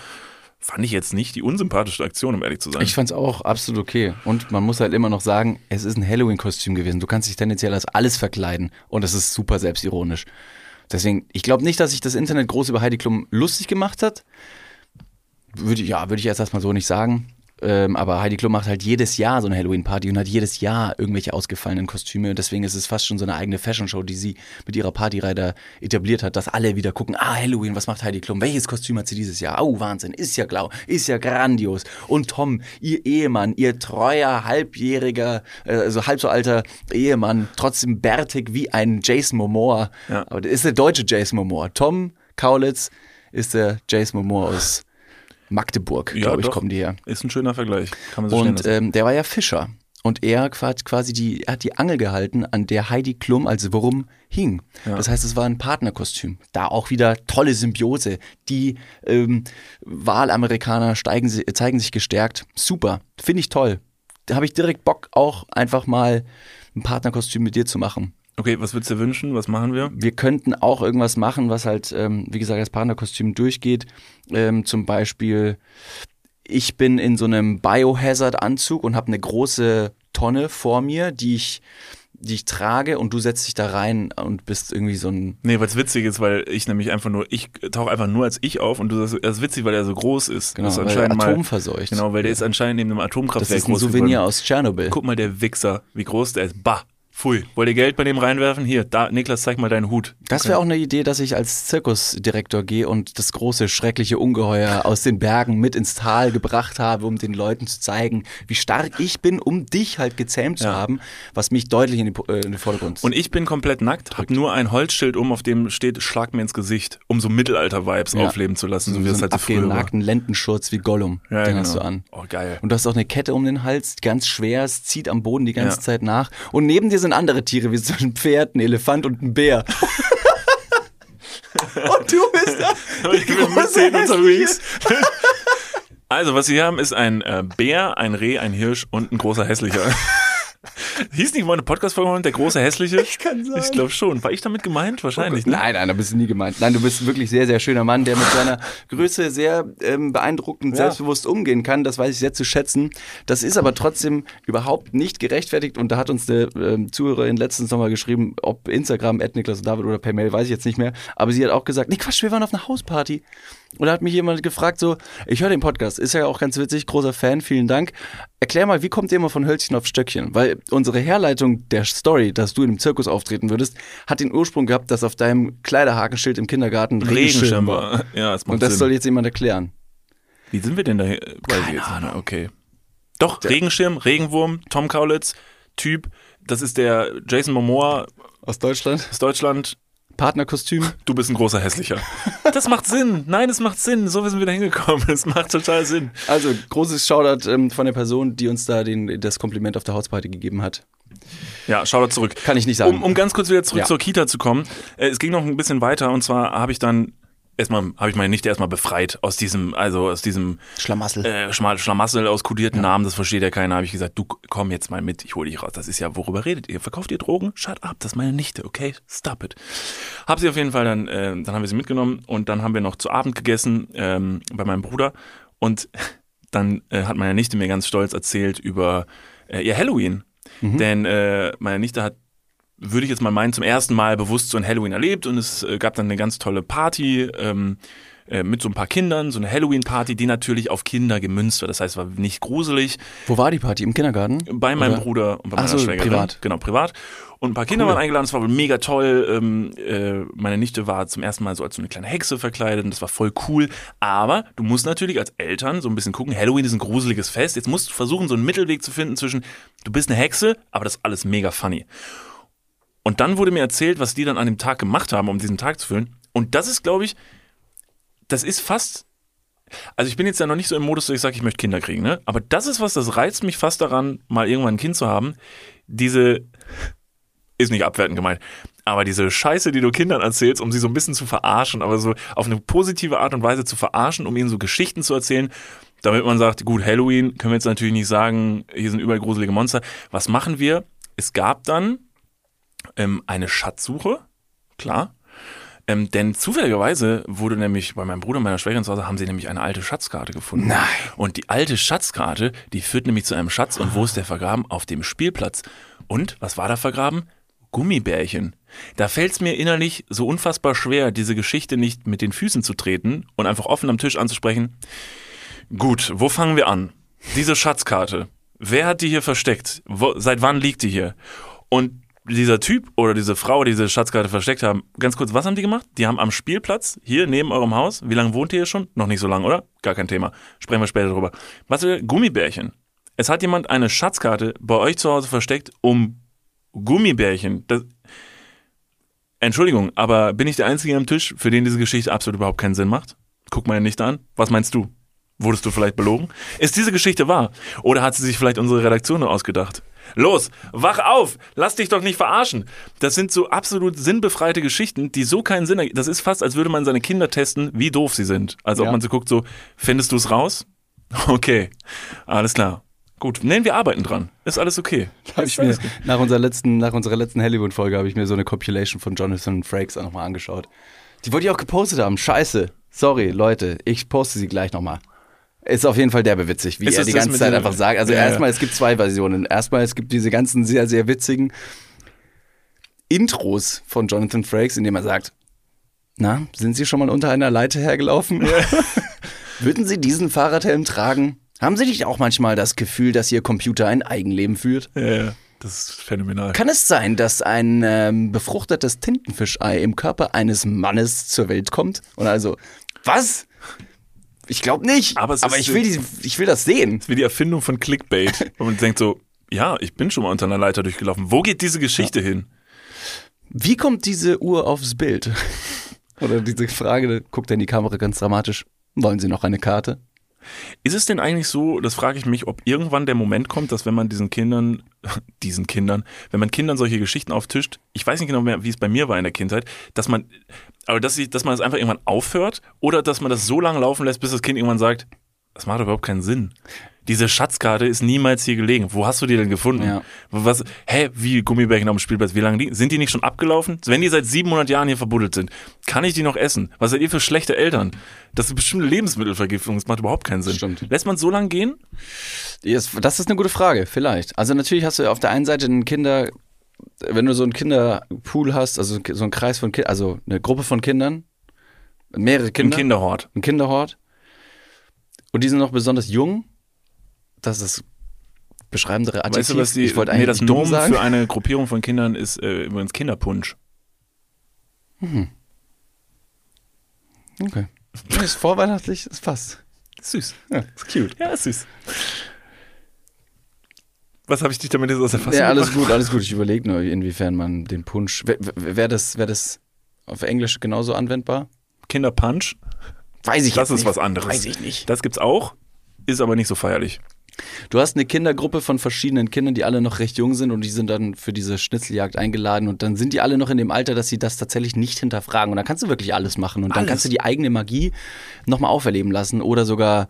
Fand ich jetzt nicht die unsympathischste Aktion, um ehrlich zu sein. Ich fand es auch absolut okay. Und man muss halt immer noch sagen, es ist ein Halloween-Kostüm gewesen. Du kannst dich tendenziell als alles verkleiden. Und das ist super selbstironisch. Deswegen, ich glaube nicht, dass sich das Internet groß über Heidi Klum lustig gemacht hat. Würde, ich- ja, würde ich jetzt erstmal so nicht sagen. Ähm, aber Heidi Klum macht halt jedes Jahr so eine Halloween-Party und hat jedes Jahr irgendwelche ausgefallenen Kostüme. Und deswegen ist es fast schon so eine eigene Fashion-Show, die sie mit ihrer Partyreihe da etabliert hat, dass alle wieder gucken, ah, Halloween, was macht Heidi Klum? Welches Kostüm hat sie dieses Jahr? Oh, Wahnsinn, ist ja glau, ist ja grandios. Und Tom, ihr Ehemann, ihr treuer, halbjähriger, äh, also halb so alter Ehemann, trotzdem bärtig wie ein Jason Momoa. Ja. Aber der ist der deutsche Jason Momoa. Tom Kaulitz ist der Jason Momoa aus Magdeburg, Ja, glaube ich, doch. kommen die her. Ist ein schöner Vergleich. Kann man so Und ähm, der war ja Fischer. Und er hat quasi die, er hat die Angel gehalten, an der Heidi Klum als Wurm hing. Das heißt, es war ein Partnerkostüm. Da auch wieder tolle Symbiose. Die ähm, Wahlamerikaner steigen, zeigen sich gestärkt. Super. Finde ich toll. Da habe ich direkt Bock, auch einfach mal ein Partnerkostüm mit dir zu machen. Okay, was würdest du dir wünschen? Was machen wir? Wir könnten auch irgendwas machen, was halt, ähm, wie gesagt, als Partnerkostüm durchgeht. Ähm, zum Beispiel, ich bin in so einem Biohazard-Anzug und habe eine große Tonne vor mir, die ich, die ich trage und du setzt dich da rein und bist irgendwie so ein. Nee, was witzig ist, weil ich nämlich einfach nur, ich tauche einfach nur als ich auf und du sagst, das ist witzig, weil er so groß ist. Genau, das ist weil anscheinend mal, atomverseucht. Genau, weil der ist anscheinend neben einem Das Atomkraftwerk ist ein groß Souvenir geworden. aus Tschernobyl. Guck mal, der Wichser, wie groß der ist. Bah, Pfui. Wollt ihr Geld bei dem reinwerfen? Hier, da, Niklas, zeig mal deinen Hut. Das wäre auch eine Idee, dass ich als Zirkusdirektor gehe und das große, schreckliche Ungeheuer aus den Bergen mit ins Tal gebracht habe, um den Leuten zu zeigen, wie stark ich bin, um dich halt gezähmt zu Ja. haben, was mich deutlich in, die, äh, in den Vordergrund Und ich bin komplett nackt, hab nur ein Holzschild um, auf dem steht, schlag mir ins Gesicht, um so Mittelalter-Vibes Ja. aufleben zu lassen, so, so wie das halt so früher war. abgenagten Lendenschurz wie Gollum. Ja, den genau. hast du an. Oh, geil. Und du hast auch eine Kette um den Hals, ganz schwer, es zieht am Boden die ganze. Zeit nach. Und neben dir sind andere Tiere, wie so ein Pferd, ein Elefant und ein Bär. und du bist da. Ich bin mit Zähnen unterwegs. Also, was wir hier haben, ist ein äh, Bär, ein Reh, ein Hirsch und ein großer hässlicher. Hieß nicht mal eine Podcast-Folge der große hässliche? Ich kann sein. Ich glaube schon. War ich damit gemeint? Wahrscheinlich. ne? Nein, nein, da bist du nie gemeint. Nein, du bist ein wirklich sehr, sehr schöner Mann, der mit seiner Größe sehr ähm, beeindruckend Ja. selbstbewusst umgehen kann. Das weiß ich sehr zu schätzen. Das ist aber trotzdem überhaupt nicht gerechtfertigt. Und da hat uns der ähm, Zuhörerin letztens nochmal geschrieben, ob Instagram, Niklas und David oder per Mail, weiß ich jetzt nicht mehr. Aber sie hat auch gesagt, nee, Quatsch, wir waren auf einer Hausparty. Und da hat mich jemand gefragt, so, ich höre den Podcast, ist ja auch ganz witzig, großer Fan, vielen Dank. Erklär mal, wie kommt ihr immer von Hölzchen auf Stöckchen? Weil unsere Herleitung der Story, dass du in einem Zirkus auftreten würdest, hat den Ursprung gehabt, dass auf deinem Kleiderhakenschild im Kindergarten Regenschirm war. Ja, das macht Und das Sinn. soll jetzt jemand erklären. Wie sind wir denn da? Weiß Keine Ahnung. Okay. Doch, Regenschirm, Regenwurm, Tom Kaulitz, Typ. Das ist der Jason Momoa Aus Deutschland? aus Deutschland. Partnerkostüm? Du bist ein großer Hässlicher. Das macht Sinn. Nein, es macht Sinn. So sind wir da hingekommen. Es macht total Sinn. Also, großes Shoutout ähm, von der Person, die uns da den, das Kompliment auf der Hausparty gegeben hat. Ja, schau da zurück. Kann ich nicht sagen. Um, um ganz kurz wieder zurück Ja. zur Kita zu kommen. Äh, es ging noch ein bisschen weiter und zwar habe ich dann erstmal, habe ich meine Nichte erstmal befreit aus diesem, also aus diesem Schlamassel. äh, Schlamassel aus kodierten Namen, das versteht ja keiner, habe ich gesagt, du komm jetzt mal mit, ich hole dich raus. Das ist ja, worüber redet ihr? Verkauft ihr Drogen? Shut up, das ist meine Nichte, okay? Stop it. Hab sie auf jeden Fall dann, äh, dann haben wir sie mitgenommen und dann haben wir noch zu Abend gegessen ähm, bei meinem Bruder und dann äh, hat meine Nichte mir ganz stolz erzählt über äh, ihr Halloween. Denn äh, meine Nichte hat würde ich jetzt mal meinen, zum ersten Mal bewusst so ein Halloween erlebt und es äh, gab dann eine ganz tolle Party ähm, äh, mit so ein paar Kindern, so eine Halloween-Party, die natürlich auf Kinder gemünzt war. Das heißt, es war nicht gruselig. Wo war die Party? Im Kindergarten? Bei meinem Oder? Bruder und bei meiner so, Schwägerin. privat. Genau, privat. Und ein paar Kinder Cool. waren eingeladen, es war wohl mega toll. Ähm, äh, meine Nichte war zum ersten Mal so als so eine kleine Hexe verkleidet und das war voll cool. Aber du musst natürlich als Eltern so ein bisschen gucken, Halloween ist ein gruseliges Fest. Jetzt musst du versuchen, so einen Mittelweg zu finden zwischen, du bist eine Hexe, aber das ist alles mega funny. Und dann wurde mir erzählt, was die dann an dem Tag gemacht haben, um diesen Tag zu füllen. Und das ist, glaube ich, das ist fast. Also ich bin jetzt ja noch nicht so im Modus, dass ich sage, ich möchte Kinder kriegen, ne? Aber das ist was, das reizt mich fast daran, mal irgendwann ein Kind zu haben. Diese ist nicht abwertend gemeint, aber diese Scheiße, die du Kindern erzählst, um sie so ein bisschen zu verarschen, aber so auf eine positive Art und Weise zu verarschen, um ihnen so Geschichten zu erzählen, damit man sagt, gut, Halloween können wir jetzt natürlich nicht sagen, hier sind überall gruselige Monster. Was machen wir? Es gab dann ähm, eine Schatzsuche, klar. Ähm, denn zufälligerweise wurde nämlich bei meinem Bruder und meiner Schwägerin zu Hause, haben sie nämlich eine alte Schatzkarte gefunden. Nein. Und die alte Schatzkarte, die führt nämlich zu einem Schatz. Und wo ist der vergraben? Auf dem Spielplatz. Und was war da vergraben? Gummibärchen. Da fällt es mir innerlich so unfassbar schwer, diese Geschichte nicht mit den Füßen zu treten und einfach offen am Tisch anzusprechen. Gut, wo fangen wir an? Diese Schatzkarte. Wer hat die hier versteckt? Wo, seit wann liegt die hier? Und dieser Typ oder diese Frau, die diese Schatzkarte versteckt haben, ganz kurz, was haben die gemacht? Die haben am Spielplatz hier neben eurem Haus, wie lange wohnt ihr hier schon? Noch nicht so lange, oder? Gar kein Thema. Sprechen wir später drüber. Was will Gummibärchen? Es hat jemand eine Schatzkarte bei euch zu Hause versteckt, um Gummibärchen. Das, Entschuldigung, aber bin ich der Einzige am Tisch, für den diese Geschichte absolut überhaupt keinen Sinn macht? Guck mal nicht an. Was meinst du? Wurdest du vielleicht belogen? Ist diese Geschichte wahr? Oder hat sie sich vielleicht unsere Redaktion nur ausgedacht? Los, wach auf! Lass dich doch nicht verarschen! Das sind so absolut sinnbefreite Geschichten, die so keinen Sinn ergeben. Das ist fast, als würde man seine Kinder testen, wie doof sie sind. Also Ja. ob man so guckt, so, findest du es raus? Okay, alles klar. Gut, nein, wir arbeiten dran. Ist alles okay. Ich mir, nach, unserer letzten, nach unserer letzten Hollywood-Folge habe ich mir so eine Compilation von Jonathan Frakes auch nochmal angeschaut. Die wollte ich auch gepostet haben. Scheiße. Sorry, Leute. Ich poste sie gleich nochmal. Ist auf jeden Fall derbe witzig, wie Ist er die ganze Zeit einfach sagt. Also Ja, ja. erstmal, es gibt zwei Versionen. Erstmal, es gibt diese ganzen sehr, sehr witzigen Intros von Jonathan Frakes, in dem er sagt, na, sind Sie schon mal unter einer Leiter hergelaufen? Würden Sie diesen Fahrradhelm tragen? Haben Sie nicht auch manchmal das Gefühl, dass Ihr Computer ein Eigenleben führt? Ja, ja. Das ist phänomenal. Kann es sein, dass ein ähm, befruchtetes Tintenfischei im Körper eines Mannes zur Welt kommt? Und also, was? Ich glaube nicht. Aber Aber, es ist- ich, will die, ich will das sehen. wie die Erfindung von Clickbait. Und man denkt so, ja, ich bin schon mal unter einer Leiter durchgelaufen. Wo geht diese Geschichte hin? Wie kommt diese Uhr aufs Bild? Oder diese Frage, da guckt er in die Kamera ganz dramatisch. Wollen Sie noch eine Karte? Ist es denn eigentlich so, das frage ich mich, ob irgendwann der Moment kommt, dass wenn man diesen Kindern, diesen Kindern, wenn man Kindern solche Geschichten auftischt, ich weiß nicht genau mehr, wie es bei mir war in der Kindheit, dass man, aber dass, sie, dass man das einfach irgendwann aufhört oder dass man das so lange laufen lässt, bis das Kind irgendwann sagt, das macht überhaupt keinen Sinn. Diese Schatzkarte ist niemals hier gelegen. Wo hast du die denn gefunden? Ja. Was, hä, wie Gummibärchen auf dem Spielplatz? Wie lange die, sind die nicht schon abgelaufen? Wenn die seit 700 Jahren hier verbuddelt sind, kann ich die noch essen? Was seid ihr für schlechte Eltern? Das ist bestimmt Lebensmittelvergiftung. Das macht überhaupt keinen Sinn. Stimmt. Lässt man so lang gehen? Das ist eine gute Frage, vielleicht. Also natürlich hast du auf der einen Seite einen Kinder, wenn du so einen Kinderpool hast, also so einen Kreis von Kindern, also eine Gruppe von Kindern, mehrere Kinder, Kinderhort. ein Kinderhort, und die sind noch besonders jung, das ist das beschreibendere Adjektiv. Weißt du, was die, ich wollte nee, eigentlich das nicht dumm Nomen sagen. für eine Gruppierung von Kindern ist äh, übrigens Kinderpunsch. Okay. Ja, ist vorweihnachtlich, ist fast. Süß. Ja, ist cute. Ja, ist süß. Was habe ich dich damit jetzt aus der Fassung Ja, alles gebracht? gut, alles gut. Ich überlege nur, inwiefern man den Punsch. Wäre wär das, wär das auf Englisch genauso anwendbar? Kinderpunch, Weiß ich das jetzt ist nicht. was anderes. Weiß ich nicht. Das gibt's auch, ist aber nicht so feierlich. Du hast eine Kindergruppe von verschiedenen Kindern, die alle noch recht jung sind und die sind dann für diese Schnitzeljagd eingeladen und dann sind die alle noch in dem Alter, dass sie das tatsächlich nicht hinterfragen und dann kannst du wirklich alles machen und dann Alles. kannst du die eigene Magie nochmal auferleben lassen oder sogar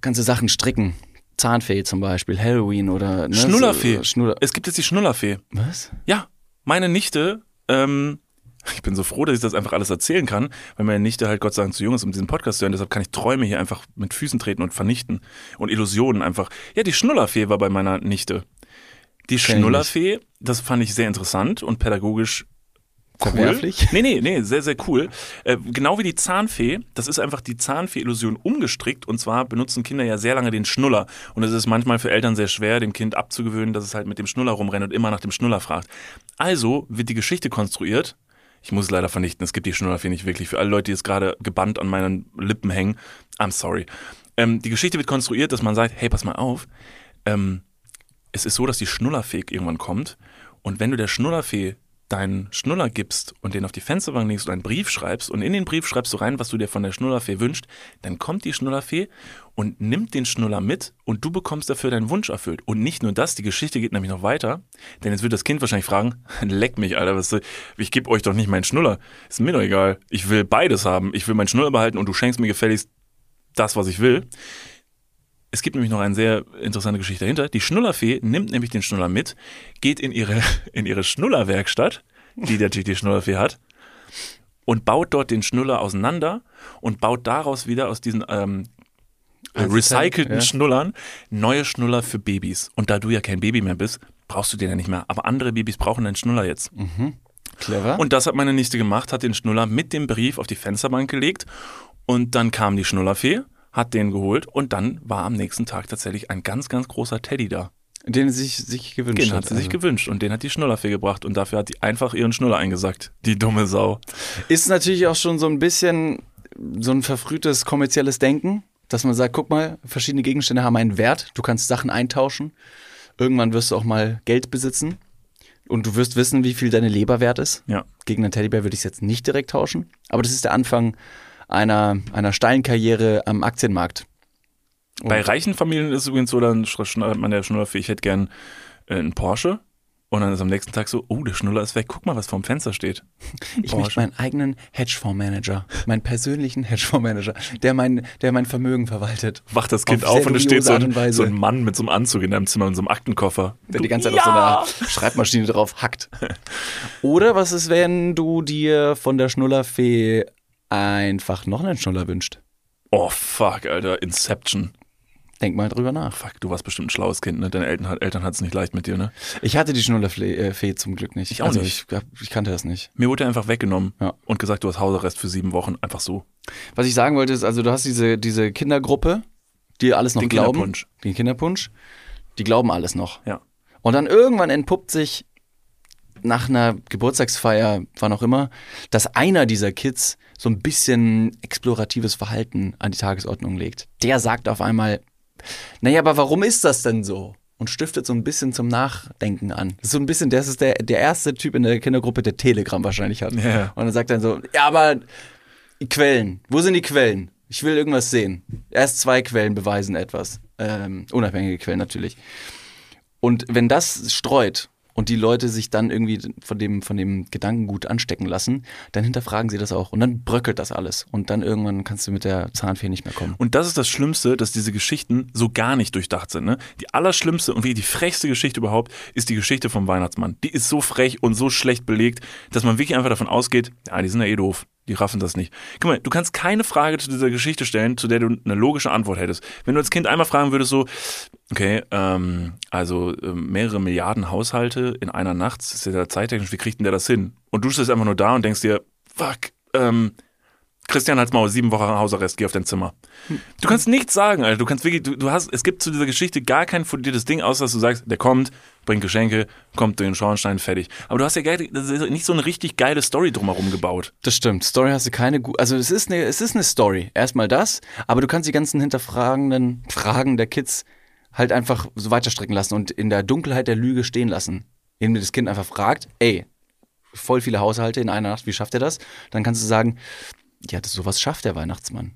ganze Sachen stricken. Zahnfee zum Beispiel, Halloween oder ne, Schnullerfee. So, Schnuller. Es gibt jetzt die Schnullerfee. Was? Ja, meine Nichte, ähm, ich bin so froh, dass ich das einfach alles erzählen kann, weil meine Nichte halt Gott sei Dank zu jung ist, um diesen Podcast zu hören. Deshalb kann ich Träume hier einfach mit Füßen treten und vernichten und Illusionen einfach. Ja, die Schnullerfee war bei meiner Nichte. Die Kenn Schnullerfee, das fand ich sehr interessant und pädagogisch cool. Verwerflich? Nee, nee, nee, sehr, sehr cool. Äh, genau wie die Zahnfee, das ist einfach die Zahnfee-Illusion umgestrickt und zwar benutzen Kinder ja sehr lange den Schnuller und es ist manchmal für Eltern sehr schwer, dem Kind abzugewöhnen, dass es halt mit dem Schnuller rumrennt und immer nach dem Schnuller fragt. Also wird die Geschichte konstruiert, ich muss es leider vernichten, es gibt die Schnullerfee nicht wirklich. Für alle Leute, die jetzt gerade gebannt an meinen Lippen hängen, I'm sorry. Ähm, die Geschichte wird konstruiert, dass man sagt, hey, pass mal auf, ähm, es ist so, dass die Schnullerfee irgendwann kommt und wenn du der Schnullerfee deinen Schnuller gibst und den auf die Fensterbank legst und einen Brief schreibst und in den Brief schreibst du rein, was du dir von der Schnullerfee wünschst, dann kommt die Schnullerfee und nimmt den Schnuller mit und du bekommst dafür deinen Wunsch erfüllt. Und nicht nur das, die Geschichte geht nämlich noch weiter, denn jetzt wird das Kind wahrscheinlich fragen, leck mich, Alter, was, ich gebe euch doch nicht meinen Schnuller. Ist mir doch egal. Ich will beides haben. Ich will meinen Schnuller behalten und du schenkst mir gefälligst das, was ich will. Es gibt nämlich noch eine sehr interessante Geschichte dahinter. Die Schnullerfee nimmt nämlich den Schnuller mit, geht in ihre, in ihre Schnullerwerkstatt, die natürlich die Schnullerfee hat, und baut dort den Schnuller auseinander und baut daraus wieder aus diesen ähm, recycelten ja. Schnullern neue Schnuller für Babys. Und da du ja kein Baby mehr bist, brauchst du den ja nicht mehr. Aber andere Babys brauchen einen Schnuller jetzt. Clever. Und das hat meine Nichte gemacht, hat den Schnuller mit dem Brief auf die Fensterbank gelegt und dann kam die Schnullerfee, hat den geholt und dann war am nächsten Tag tatsächlich ein ganz, ganz großer Teddy da. den sie sich, sich gewünscht Den hat. hat sie sich also. gewünscht und den hat die Schnullerfee gebracht und dafür hat die einfach ihren Schnuller eingesackt. Die dumme Sau. Ist natürlich auch schon so ein bisschen so ein verfrühtes kommerzielles Denken, dass man sagt, guck mal, verschiedene Gegenstände haben einen Wert, du kannst Sachen eintauschen. Irgendwann wirst du auch mal Geld besitzen und du wirst wissen, wie viel deine Leber wert ist. Ja. Gegen einen Teddybär würde ich es jetzt nicht direkt tauschen, aber das ist der Anfang einer, einer steilen Karriere am Aktienmarkt. Bei reichen Familien ist es übrigens so, dann schneidet man der Schnullerfee, ich hätte gern äh, einen Porsche. Und dann ist am nächsten Tag so, oh, der Schnuller ist weg, guck mal, was vorm Fenster steht. Ich möchte meinen eigenen Hedgefondsmanager, meinen persönlichen Hedgefondsmanager, der mein, der mein Vermögen verwaltet. Wacht das Kind Auf auf, und es steht so ein, so ein Mann mit so einem Anzug in deinem Zimmer und so einem Aktenkoffer. der die ganze Zeit auf so einer Schreibmaschine drauf hackt. Oder was ist, wenn du dir von der Schnullerfee einfach noch einen Schnuller wünscht? Oh, fuck, Alter, Inception. Denk mal drüber nach. Fuck, du warst bestimmt ein schlaues Kind, ne? Deine Eltern, Eltern hatten es nicht leicht mit dir, ne? Ich hatte die Schnullerfee äh, zum Glück nicht. Ich auch also nicht. Ich, ich kannte das nicht. Mir wurde er einfach weggenommen Ja. und gesagt, du hast Hausarrest für sieben Wochen. Einfach so. Was ich sagen wollte ist, also du hast diese, diese Kindergruppe, die alles noch Den glauben. Kinderpunsch. Den Kinderpunsch. Die glauben alles noch. Ja. Und dann irgendwann entpuppt sich nach einer Geburtstagsfeier, wann auch immer, dass einer dieser Kids so ein bisschen exploratives Verhalten an die Tagesordnung legt. Der sagt auf einmal, naja, aber warum ist das denn so? Und stiftet so ein bisschen zum Nachdenken an. So ein bisschen, das ist der, der erste Typ in der Kindergruppe, der Telegram wahrscheinlich hat. Ja. Und dann sagt er so, ja, aber die Quellen, wo sind die Quellen? Ich will irgendwas sehen. Erst zwei Quellen beweisen etwas. Ähm, unabhängige Quellen natürlich. Und wenn das streut und die Leute sich dann irgendwie von dem, von dem Gedankengut anstecken lassen, dann hinterfragen sie das auch. Und dann bröckelt das alles. Und dann irgendwann kannst du mit der Zahnfee nicht mehr kommen. Und das ist das Schlimmste, dass diese Geschichten so gar nicht durchdacht sind. Ne? Die allerschlimmste und wirklich die frechste Geschichte überhaupt ist die Geschichte vom Weihnachtsmann. Die ist so frech und so schlecht belegt, dass man wirklich einfach davon ausgeht, ja, die sind ja eh doof. Die raffen das nicht. Guck mal, du kannst keine Frage zu dieser Geschichte stellen, zu der du eine logische Antwort hättest. Wenn du als Kind einmal fragen würdest, so, okay, ähm, also äh, mehrere Milliarden Haushalte in einer Nacht, das ist ja zeittechnisch, wie kriegt denn der das hin? Und du stehst einfach nur da und denkst dir, fuck, ähm, Christian, halt's Maul, sieben Wochen Hausarrest, geh auf dein Zimmer. Du kannst nichts sagen, Alter. Du kannst wirklich, du, du hast, es gibt zu dieser Geschichte gar kein fundiertes Ding, außer dass du sagst, der kommt, bringt Geschenke, kommt durch den Schornstein, fertig. Aber du hast ja nicht so eine richtig geile Story drumherum gebaut. Das stimmt. Story hast du keine gute. Also es ist eine, es ist eine Story. Erstmal das, aber du kannst die ganzen hinterfragenden Fragen der Kids halt einfach so weiterstrecken lassen und in der Dunkelheit der Lüge stehen lassen. Indem das Kind einfach fragt, ey, voll viele Haushalte in einer Nacht, wie schafft er das? Dann kannst du sagen, ja, das sowas schafft der Weihnachtsmann.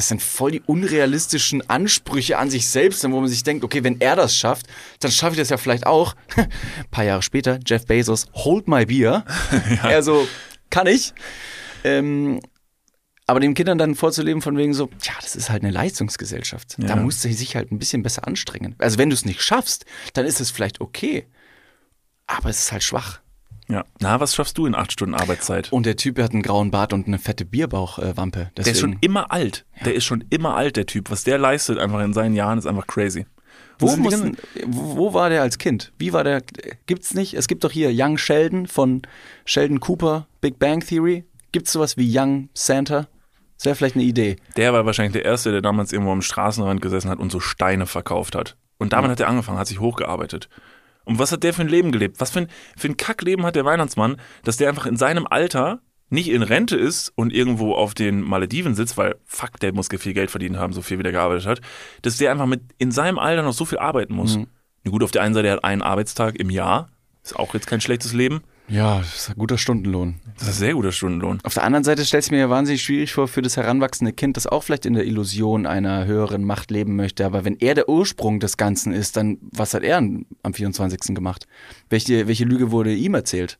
Das sind voll die unrealistischen Ansprüche an sich selbst, wo man sich denkt, okay, wenn er das schafft, dann schaffe ich das ja vielleicht auch. Ein paar Jahre später, Jeff Bezos, hold my beer. Er so, kann ich. Ähm, aber den Kindern dann vorzuleben von wegen so, ja, das ist halt eine Leistungsgesellschaft. Da Ja. musst du sich halt ein bisschen besser anstrengen. Also wenn du es nicht schaffst, dann ist es vielleicht okay. Aber es ist halt schwach. Ja. Na, was schaffst du in acht Stunden Arbeitszeit? Und der Typ hat einen grauen Bart und eine fette Bierbauchwampe. Der ist schon immer alt. Der ist schon immer alt, der Typ. Was der leistet einfach in seinen Jahren ist einfach crazy. Wo, mussten, wo, war der als Kind? Wie war der? Gibt's nicht? Es gibt doch hier Young Sheldon von Sheldon Cooper, Big Bang Theory. Gibt's sowas wie Young Santa? Das wäre vielleicht eine Idee. Der war wahrscheinlich der Erste, der damals irgendwo am Straßenrand gesessen hat und so Steine verkauft hat. Und damit hat er angefangen, hat sich hochgearbeitet. Und was hat der für ein Leben gelebt? Was für ein, für ein Kackleben hat der Weihnachtsmann, dass der einfach in seinem Alter nicht in Rente ist und irgendwo auf den Malediven sitzt, weil fuck, der muss viel Geld verdient haben, so viel wie der gearbeitet hat, dass der einfach mit in seinem Alter noch so viel arbeiten muss. Na Gut, auf der einen Seite, er hat einen Arbeitstag im Jahr, ist auch jetzt kein schlechtes Leben. Ja, das ist ein guter Stundenlohn. Das ist ein sehr guter Stundenlohn. Auf der anderen Seite stellt es mir ja wahnsinnig schwierig vor für das heranwachsende Kind, das auch vielleicht in der Illusion einer höheren Macht leben möchte. Aber wenn er der Ursprung des Ganzen ist, dann was hat er am 24. gemacht? Welche, welche Lüge wurde ihm erzählt?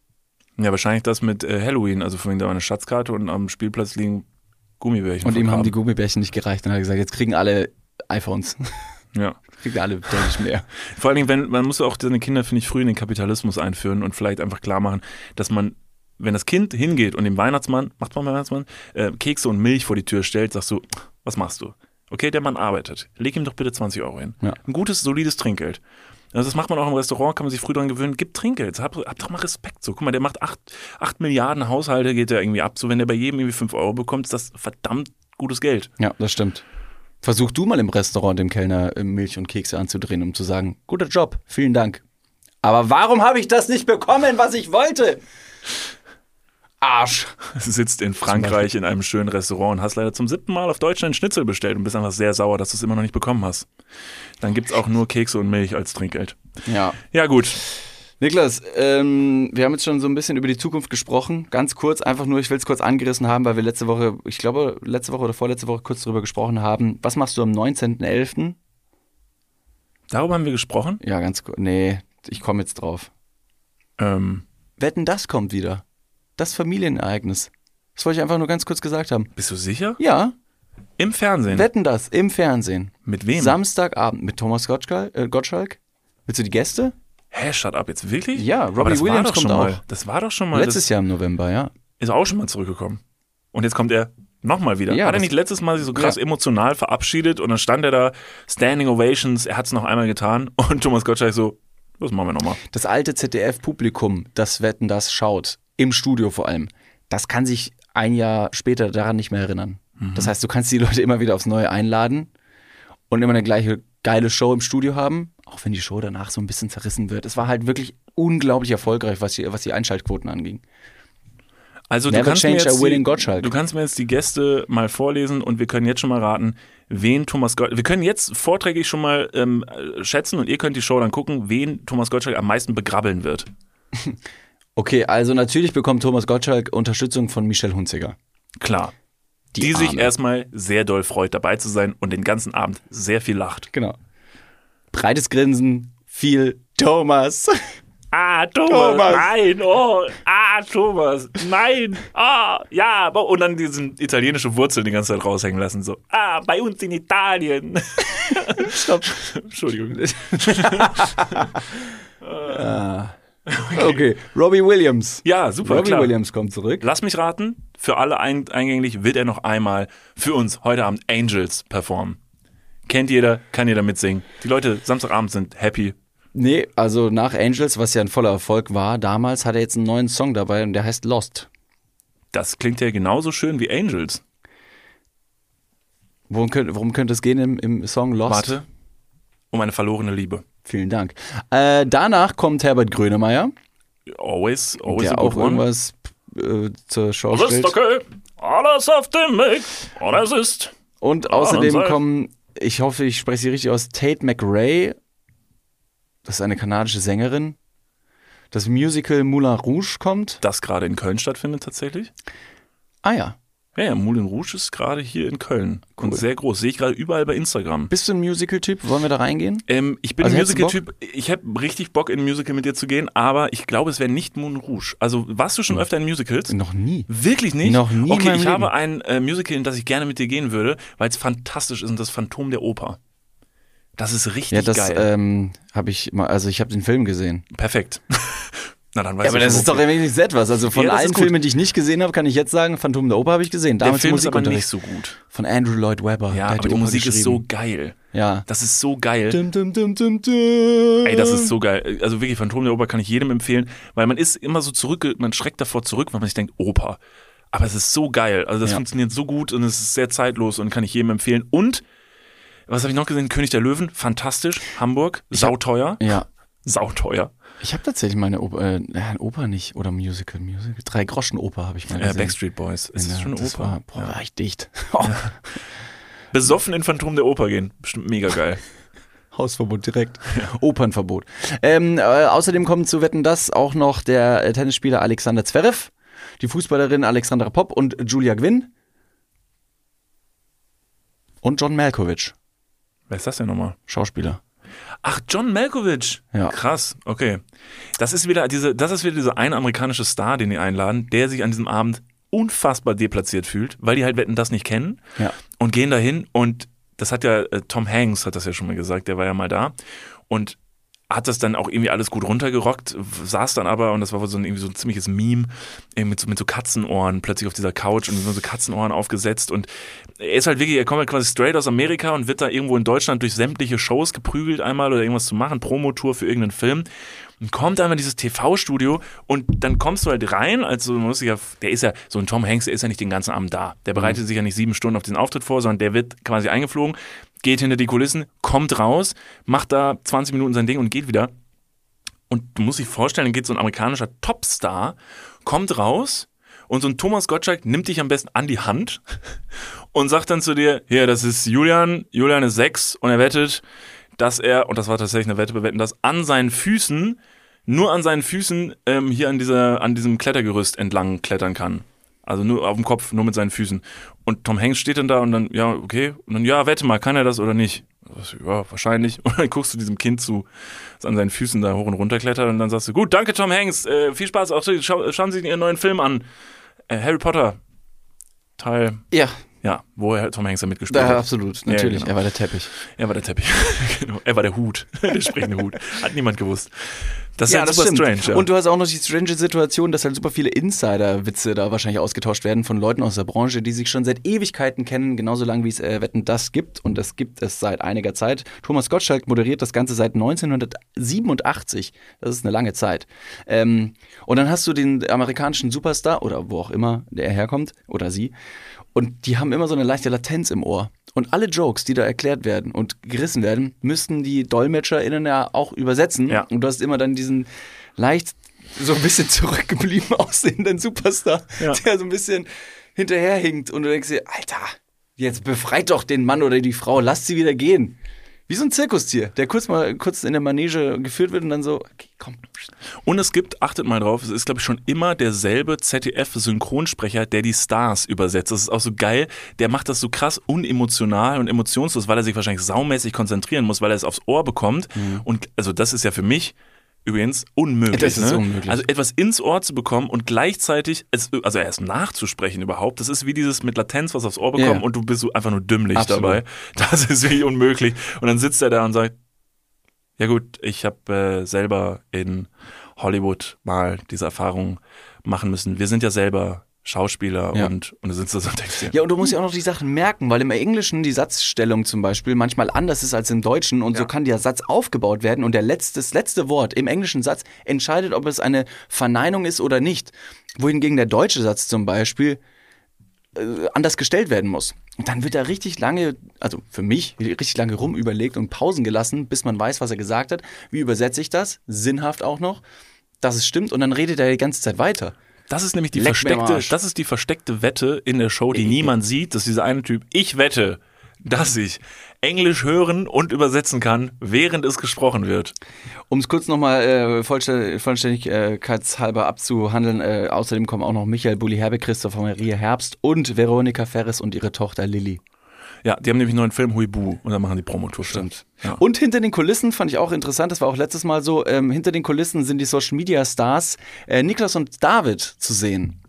Ja, wahrscheinlich das mit äh, Halloween, also von wegen da war eine Schatzkarte und am Spielplatz liegen Gummibärchen. Und ihm haben die. Gummibärchen nicht gereicht. Dann hat er gesagt, jetzt kriegen alle iPhones. Ja. kriegen alle deutlich mehr. Vor allen Dingen, wenn, man muss auch seine Kinder, finde ich, früh in den Kapitalismus einführen und vielleicht einfach klar machen, dass man, wenn das Kind hingeht und dem Weihnachtsmann, macht man Weihnachtsmann, äh, Kekse und Milch vor die Tür stellt, sagst du, was machst du? Okay, der Mann arbeitet. Leg ihm doch bitte 20 Euro hin. Ja. Ein gutes, solides Trinkgeld. Also das macht man auch im Restaurant, kann man sich früh dran gewöhnen, gib Trinkgeld. Hab, hab doch mal Respekt. So, guck mal, der macht 8, acht Milliarden Haushalte, geht der irgendwie ab. So, wenn der bei jedem irgendwie 5 Euro bekommt, ist das verdammt gutes Geld. Ja, das stimmt. Versuch du mal im Restaurant dem Kellner äh, Milch und Kekse anzudrehen, um zu sagen, guter Job, vielen Dank. Aber warum habe ich das nicht bekommen, was ich wollte? Arsch. sitzt in Frankreich in einem schönen Restaurant und hast leider zum siebten Mal auf Deutschland Schnitzel bestellt und bist einfach sehr sauer, dass du es immer noch nicht bekommen hast. Dann gibt's auch nur Kekse und Milch als Trinkgeld. Ja. Ja, gut. Niklas, ähm, wir haben jetzt schon so ein bisschen über die Zukunft gesprochen. Ganz kurz, einfach nur, ich will es kurz angerissen haben, weil wir letzte Woche, ich glaube, letzte Woche oder vorletzte Woche kurz darüber gesprochen haben. Was machst du am 19.11.? Darüber haben wir gesprochen. Ja, ganz kurz. Nee, ich komme jetzt drauf. Ähm, Wetten, das kommt wieder. Das Familienereignis. Das wollte ich einfach nur ganz kurz gesagt haben. bist du sicher? Ja, Im Fernsehen. wetten das im Fernsehen. Mit wem? Samstagabend mit Thomas Gottschalk. Äh, Gottschalk. Willst du die Gäste? Hä, shut up, jetzt wirklich? Ja, Robbie das war Williams doch kommt schon mal. auch. Das war doch schon mal. Letztes das Jahr im November, ja. ist auch schon mal zurückgekommen. Und jetzt kommt er nochmal wieder. Ja, hat er nicht letztes Mal sich so krass Ja. emotional verabschiedet und dann stand er da, Standing Ovations, er hat es noch einmal getan und Thomas Gottschalk so, das machen wir nochmal. Das alte ZDF-Publikum, das Wetten das schaut, im Studio vor allem, das kann sich ein Jahr später daran nicht mehr erinnern. Mhm. Das heißt, du kannst die Leute immer wieder aufs Neue einladen und immer eine gleiche geile Show im Studio haben, Auch wenn die Show danach so ein bisschen zerrissen wird. Es war halt wirklich unglaublich erfolgreich, was die, was die Einschaltquoten anging. Also du kannst, mir jetzt die, Gottschalk. du kannst mir jetzt die Gäste mal vorlesen und wir können jetzt schon mal raten, wen Thomas Gottschalk. Wir können jetzt vorträglich schon mal ähm, äh, schätzen und ihr könnt die Show dann gucken, wen Thomas Gottschalk am meisten begrabbeln wird. Okay, also natürlich bekommt Thomas Gottschalk Unterstützung von Michelle Hunziger. Klar. Die Die, sich erstmal sehr doll freut, dabei zu sein und den ganzen Abend sehr viel lacht. Genau. Breites Grinsen, viel Thomas. Ah, Thomas, Thomas. nein, oh, ah, Thomas, nein, ah, ja, und dann diesen italienische Wurzeln die ganze Zeit raushängen lassen, so, ah, bei uns in Italien. Stopp. Entschuldigung. Okay, Robbie Williams. Ja, super, Robbie klar. Williams kommt zurück. Lass mich raten, für alle ein eingänglich wird er noch einmal für uns heute Abend Angels performen. Kennt jeder, kann jeder mitsingen. Die Leute Samstagabend sind happy. Nee, also nach Angels, was ja ein voller Erfolg war, damals hat er jetzt einen neuen Song dabei und der heißt Lost. Das klingt ja genauso schön wie Angels. Worum könnte, worum könnte es gehen im, im Song Lost? Warte. Um eine verlorene Liebe. Vielen Dank. Äh, danach kommt Herbert Grönemeyer, Always, always der auch irgendwas äh, zur Schau Es ist stellt. okay. Alles auf dem Weg. Und es ist. Und außerdem kommen, ich hoffe, ich spreche sie richtig aus, Tate McRae. Das ist eine kanadische Sängerin. Das Musical Moulin Rouge kommt. Das gerade in Köln stattfindet tatsächlich. Ah ja. Ja, ja, Moulin Rouge ist gerade hier in Köln. Und Cool. sehr groß. Sehe ich gerade überall bei Instagram. Bist du ein Musical-Typ? Wollen wir da reingehen? Ähm, ich bin Also ein Musical-Typ. Ich habe richtig Bock, in ein Musical mit dir zu gehen, aber ich glaube, es wäre nicht Moulin Rouge. Also, warst du schon öfter in Musicals? Noch nie. Wirklich nicht? Noch nie Okay, ich habe Leben. ein äh, Musical, in das ich gerne mit dir gehen würde, weil es fantastisch ist und das Phantom der Oper. Das ist richtig Ja, das geil. ähm, habe ich mal, also ich habe den Film gesehen. Perfekt. Na, dann weißt Ja, aber das ist doch wofür. wenigstens etwas. Also von Ja, allen. Filmen, die ich nicht gesehen habe, kann ich jetzt sagen, Phantom der Oper habe ich gesehen. Der Damals Film ist aber nicht so gut. Von Andrew Lloyd Webber. Ja, Der aber die Oper Musik ist so geil. Ja. Das ist so geil. Dum, dum, dum, dum, dum. Ey, das ist so geil. Also wirklich, Phantom der Oper kann ich jedem empfehlen, weil man ist immer so zurück, man schreckt davor zurück, weil man sich denkt, Oper. Aber es ist so geil. Also das Ja. funktioniert so gut und es ist sehr zeitlos und kann ich jedem empfehlen. Und, was habe ich noch gesehen? König der Löwen, fantastisch. Hamburg, sauteuer. Ja. Sauteuer. Ich habe tatsächlich meine Oper, äh, ja, Oper nicht oder Musical, Musical. Drei Groschen Oper habe ich mal Äh, gesehen. Backstreet Boys. Ist Ja, das schon eine Oper? War, boah, Ja. war ich dicht. Besoffen in Phantom der Oper gehen. Bestimmt mega geil. Hausverbot direkt. Opernverbot. Ähm, äh, außerdem kommt zu Wetten das auch noch der äh, Tennisspieler Alexander Zverev, die Fußballerin Alexandra Popp und Julia Gwynn und John Malkovich, Wer ist das denn nochmal? Schauspieler. Ach, John Malkovich. Ja. Krass, okay. Das ist wieder diese, das ist wieder dieser eine amerikanische Star, den die einladen, der sich an diesem Abend unfassbar deplatziert fühlt, weil die halt Wetten das nicht kennen Ja. und gehen dahin und das hat ja äh, Tom Hanks hat das ja schon mal gesagt, der war ja mal da und hat das dann auch irgendwie alles gut runtergerockt, saß dann aber, und das war wohl so ein, irgendwie so ein ziemliches Meme, irgendwie mit so, mit so Katzenohren plötzlich auf dieser Couch und so Katzenohren aufgesetzt und er ist halt wirklich, er kommt halt quasi straight aus Amerika und wird da irgendwo in Deutschland durch sämtliche Shows geprügelt einmal oder irgendwas zu machen, Promotour für irgendeinen Film und kommt einmal in dieses TV-Studio und dann kommst du halt rein, also man muss sich ja, der ist ja, so ein Tom Hanks, der ist ja nicht den ganzen Abend da. Der bereitet sich ja nicht sieben Stunden auf diesen Auftritt vor, sondern der wird quasi eingeflogen, geht hinter die Kulissen, kommt raus, macht da 20 Minuten sein Ding und geht wieder. Und du musst dich vorstellen, dann geht so ein amerikanischer Topstar, kommt raus und so ein Thomas Gottschalk nimmt dich am besten an die Hand und sagt dann zu dir, hier, das ist Julian, Julian ist sechs und er wettet, dass er, und das war tatsächlich eine Wette, wir wetten das, an seinen Füßen, nur an seinen Füßen ähm, hier an, dieser, an diesem Klettergerüst entlang klettern kann. Also nur auf dem Kopf, nur mit seinen Füßen. Und Tom Hanks steht dann da und dann, ja, okay. Und dann, ja, wette mal, kann er das oder nicht? Ja, wahrscheinlich. Und dann guckst du diesem Kind zu, das an seinen Füßen da hoch und runter klettert und dann sagst du, gut, danke Tom Hanks, äh, viel Spaß, auch schau, schauen Sie Ihren neuen Film an. Äh, Harry Potter. Teil, Ja, ja, wo er Tom Hanks da mitgespielt hat. absolut, natürlich. genau. Er war der Teppich. Er war der Teppich. genau. Er war der Hut. der sprechende Hut. Hat niemand gewusst. Das ist ja, super strange. Ja. Und du hast auch noch die strange Situation, dass halt super viele Insider-Witze da wahrscheinlich ausgetauscht werden von Leuten aus der Branche, die sich schon seit Ewigkeiten kennen, genauso lange wie es äh, Wetten das gibt. Und das gibt es seit einiger Zeit. Thomas Gottschalk moderiert das Ganze seit 1987. Das ist eine lange Zeit. Ähm, und dann hast du den amerikanischen Superstar oder wo auch immer der herkommt oder sie. Und die haben immer so eine leichte Latenz im Ohr. Und alle Jokes, die da erklärt werden und gerissen werden, müssten die DolmetscherInnen ja auch übersetzen. Ja. Und du hast immer dann diesen leicht so ein bisschen zurückgeblieben aussehenden Superstar, Ja. der so ein bisschen hinterherhinkt und du denkst dir, Alter, jetzt befreit doch den Mann oder die Frau, lasst sie wieder gehen. Wie so ein Zirkustier, der kurz mal kurz in der Manege geführt wird und dann so, okay, komm. Und es gibt, achtet mal drauf, es ist, glaube ich, schon immer derselbe ZDF-Synchronsprecher, der die Stars übersetzt. Das ist auch so geil. Der macht das so krass unemotional und emotionslos, weil er sich wahrscheinlich saumäßig konzentrieren muss, weil er es aufs Ohr bekommt. Und also das ist ja für mich übrigens unmöglich. Das ist ne? unmöglich. Also etwas ins Ohr zu bekommen und gleichzeitig, es, also erst nachzusprechen überhaupt, das ist wie dieses mit Latenz was aufs Ohr bekommen Ja. und du bist so einfach nur dümmlich Absolut. dabei. Das ist wirklich unmöglich. Und dann sitzt er da und sagt, ja gut, ich habe äh, selber in Hollywood mal diese Erfahrung machen müssen. Wir sind ja selber Schauspieler Ja. und, und du sitzt da so und denkst dir, Ja, und du musst ja auch noch die Sachen merken, weil im Englischen die Satzstellung zum Beispiel manchmal anders ist als im Deutschen und so kann der Satz aufgebaut werden und der letzte, das letzte Wort im englischen Satz entscheidet, ob es eine Verneinung ist oder nicht. Wohingegen der deutsche Satz zum Beispiel äh, anders gestellt werden muss. Und dann wird da richtig lange, also für mich, richtig lange rumüberlegt und Pausen gelassen, bis man weiß, was er gesagt hat. Wie übersetze ich das? Sinnhaft auch noch, dass es stimmt und dann redet er die ganze Zeit weiter. Das ist nämlich die Leck versteckte, das ist die versteckte Wette in der Show, die niemand sieht, dass dieser eine Typ, ich wette, dass ich Englisch hören und übersetzen kann, während es gesprochen wird. Um es kurz nochmal äh, vollständig, vollständigkeitshalber abzuhandeln, äh, außerdem kommen auch noch Michael Bulli-Herbe, Christopher Maria Herbst und Veronika Ferres und ihre Tochter Lilly. Ja, die haben nämlich einen neuen Film Huibu und dann machen die Promotour. Stimmt. Ja. Und hinter den Kulissen fand ich auch interessant, das war auch letztes Mal so, ähm, hinter den Kulissen sind die Social Media Stars äh, Niklas und David zu sehen.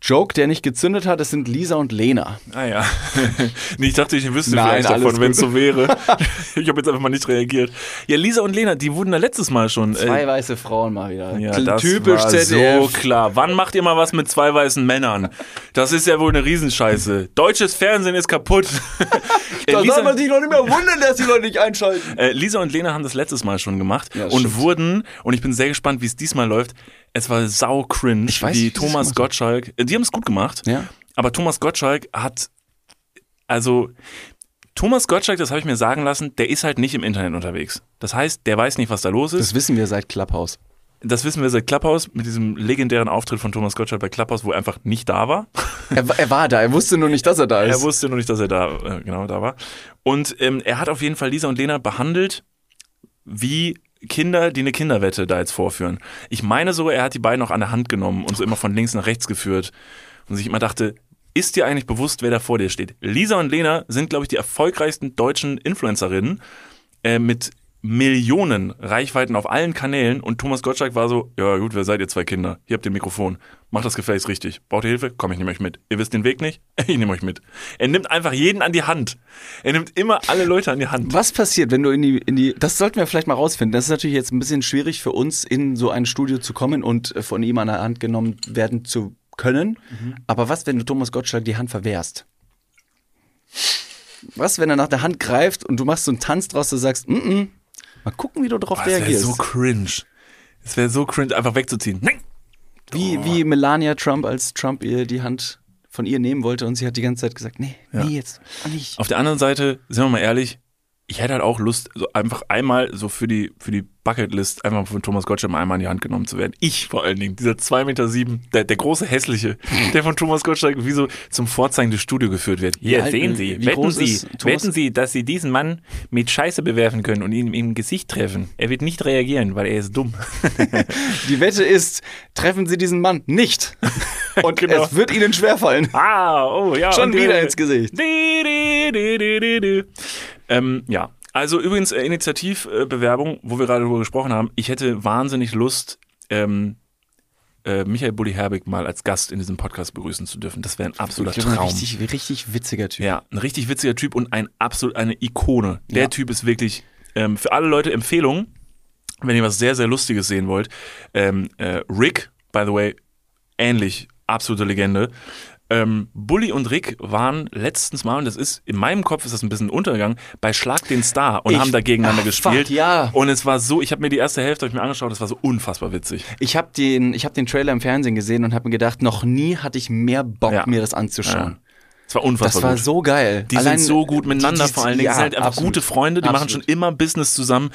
Joke, der nicht gezündet hat, das sind Lisa und Lena. Ah ja. ich dachte, ich wüsste Nein, vielleicht davon, wenn es so wäre. ich habe jetzt einfach mal nicht reagiert. Ja, Lisa und Lena, die wurden da letztes Mal schon. Zwei Äh, weiße Frauen mal wieder. ja, das Typisch war ZDF. so klar. Wann macht ihr mal was mit zwei weißen Männern? Das ist ja wohl eine Riesenscheiße. Deutsches Fernsehen ist kaputt. Äh, Da Lisa- soll man sich noch nicht mehr wundern, dass die Leute nicht einschalten. Äh, Lisa und Lena haben das letztes Mal schon gemacht Ja, und stimmt. wurden, und ich bin sehr gespannt, wie es diesmal läuft. Es war sau cringe, weiß wie wie Thomas. Gottschalk, äh, die haben es gut gemacht, Ja. aber Thomas Gottschalk hat, also, Thomas Gottschalk, das habe ich mir sagen lassen, der ist halt nicht im Internet unterwegs. Das heißt, der weiß nicht, was da los ist. Das wissen wir seit Clubhouse. Das wissen wir seit Clubhouse mit diesem legendären Auftritt von Thomas Gottschalk bei Clubhouse, wo er einfach nicht da war. Er, er war da, er wusste nur nicht, dass er da ist. Er wusste nur nicht, dass er da äh, genau da war. Und ähm, er hat auf jeden Fall Lisa und Lena behandelt wie Kinder, die eine Kinderwette da jetzt vorführen. Ich meine sogar, er hat die beiden auch an der Hand genommen und so immer von links nach rechts geführt und sich immer dachte, ist dir eigentlich bewusst, wer da vor dir steht? Lisa und Lena sind, glaube ich, die erfolgreichsten deutschen Influencerinnen äh, mit Millionen Reichweiten auf allen Kanälen und Thomas Gottschalk war so, ja gut, wer seid ihr zwei Kinder? Hier habt ihr Mikrofon. Macht das gefälligst richtig. Braucht ihr Hilfe? Komm, ich nehme euch mit. Ihr wisst den Weg nicht? Ich nehme euch mit. Er nimmt einfach jeden an die Hand. Er nimmt immer alle Leute an die Hand. Was passiert, wenn du in die, in die, das sollten wir vielleicht mal rausfinden. Das ist natürlich jetzt ein bisschen schwierig für uns, in so ein Studio zu kommen und äh, von ihm an der Hand genommen werden zu können. Aber was, wenn du Thomas Gottschalk die Hand verwehrst? Was, wenn er nach der Hand greift und du machst so einen Tanz draus, du sagst, mm -mm, mal gucken, wie du darauf Boah, das wäre reagierst. so cringe. Es wäre so cringe, einfach wegzuziehen. Nein! wie, wie Melania Trump, als Trump ihr die Hand von ihr nehmen wollte und sie hat die ganze Zeit gesagt, nee, Ja. nee, jetzt nicht. Auf der anderen Seite, sind wir mal ehrlich, ich hätte halt auch Lust, so einfach einmal so für die, für die Bucketlist einfach von Thomas Gottschalk mal einmal in die Hand genommen zu werden. Ich vor allen Dingen, dieser 2,7 Meter, sieben, der, der große hässliche, der von Thomas Gottschalk wie so zum Vorzeigen des Studio geführt wird. Hier, alt- sehen wie- Sie, wetten Sie, wetten Sie, dass Sie diesen Mann mit Scheiße bewerfen können und ihn im Gesicht treffen. Er wird nicht reagieren, weil er ist dumm. Die Wette ist, treffen Sie diesen Mann nicht. Und Genau. es wird Ihnen schwerfallen. Ah, oh ja. Schon wieder der- ins Gesicht. Di, di, di. Ähm, ja, also übrigens äh, Initiativbewerbung, wo wir gerade darüber gesprochen haben. Ich hätte wahnsinnig Lust, ähm, äh, Michael Bulli Herbig mal als Gast in diesem Podcast begrüßen zu dürfen. Das wäre ein absoluter Ich bin ein Traum. richtig, richtig witziger Typ. Ja, ein richtig witziger Typ und ein absolut eine Ikone. Der Ja. Typ ist wirklich ähm, für alle Leute Empfehlung, wenn ihr was sehr, sehr Lustiges sehen wollt. Ähm, äh, Rick, by the way, ähnlich, absolute Legende. Ähm, Bully und Rick waren letztens mal, und das ist, in meinem Kopf ist das ein bisschen Untergang, bei Schlag den Star und Ich- haben da gegeneinander Ach, gespielt. fuck, ja. Und es war so, ich habe mir die erste Hälfte ich mir angeschaut, das war so unfassbar witzig. Ich habe den, ich hab den Trailer im Fernsehen gesehen und habe mir gedacht, noch nie hatte ich mehr Bock, Ja. mir das anzuschauen. Es war unfassbar Das war gut. so geil. Die sind so gut miteinander die- die- vor allen Dingen. ja, sind halt einfach absolut. gute Freunde, die machen Absolut. schon immer Business zusammen.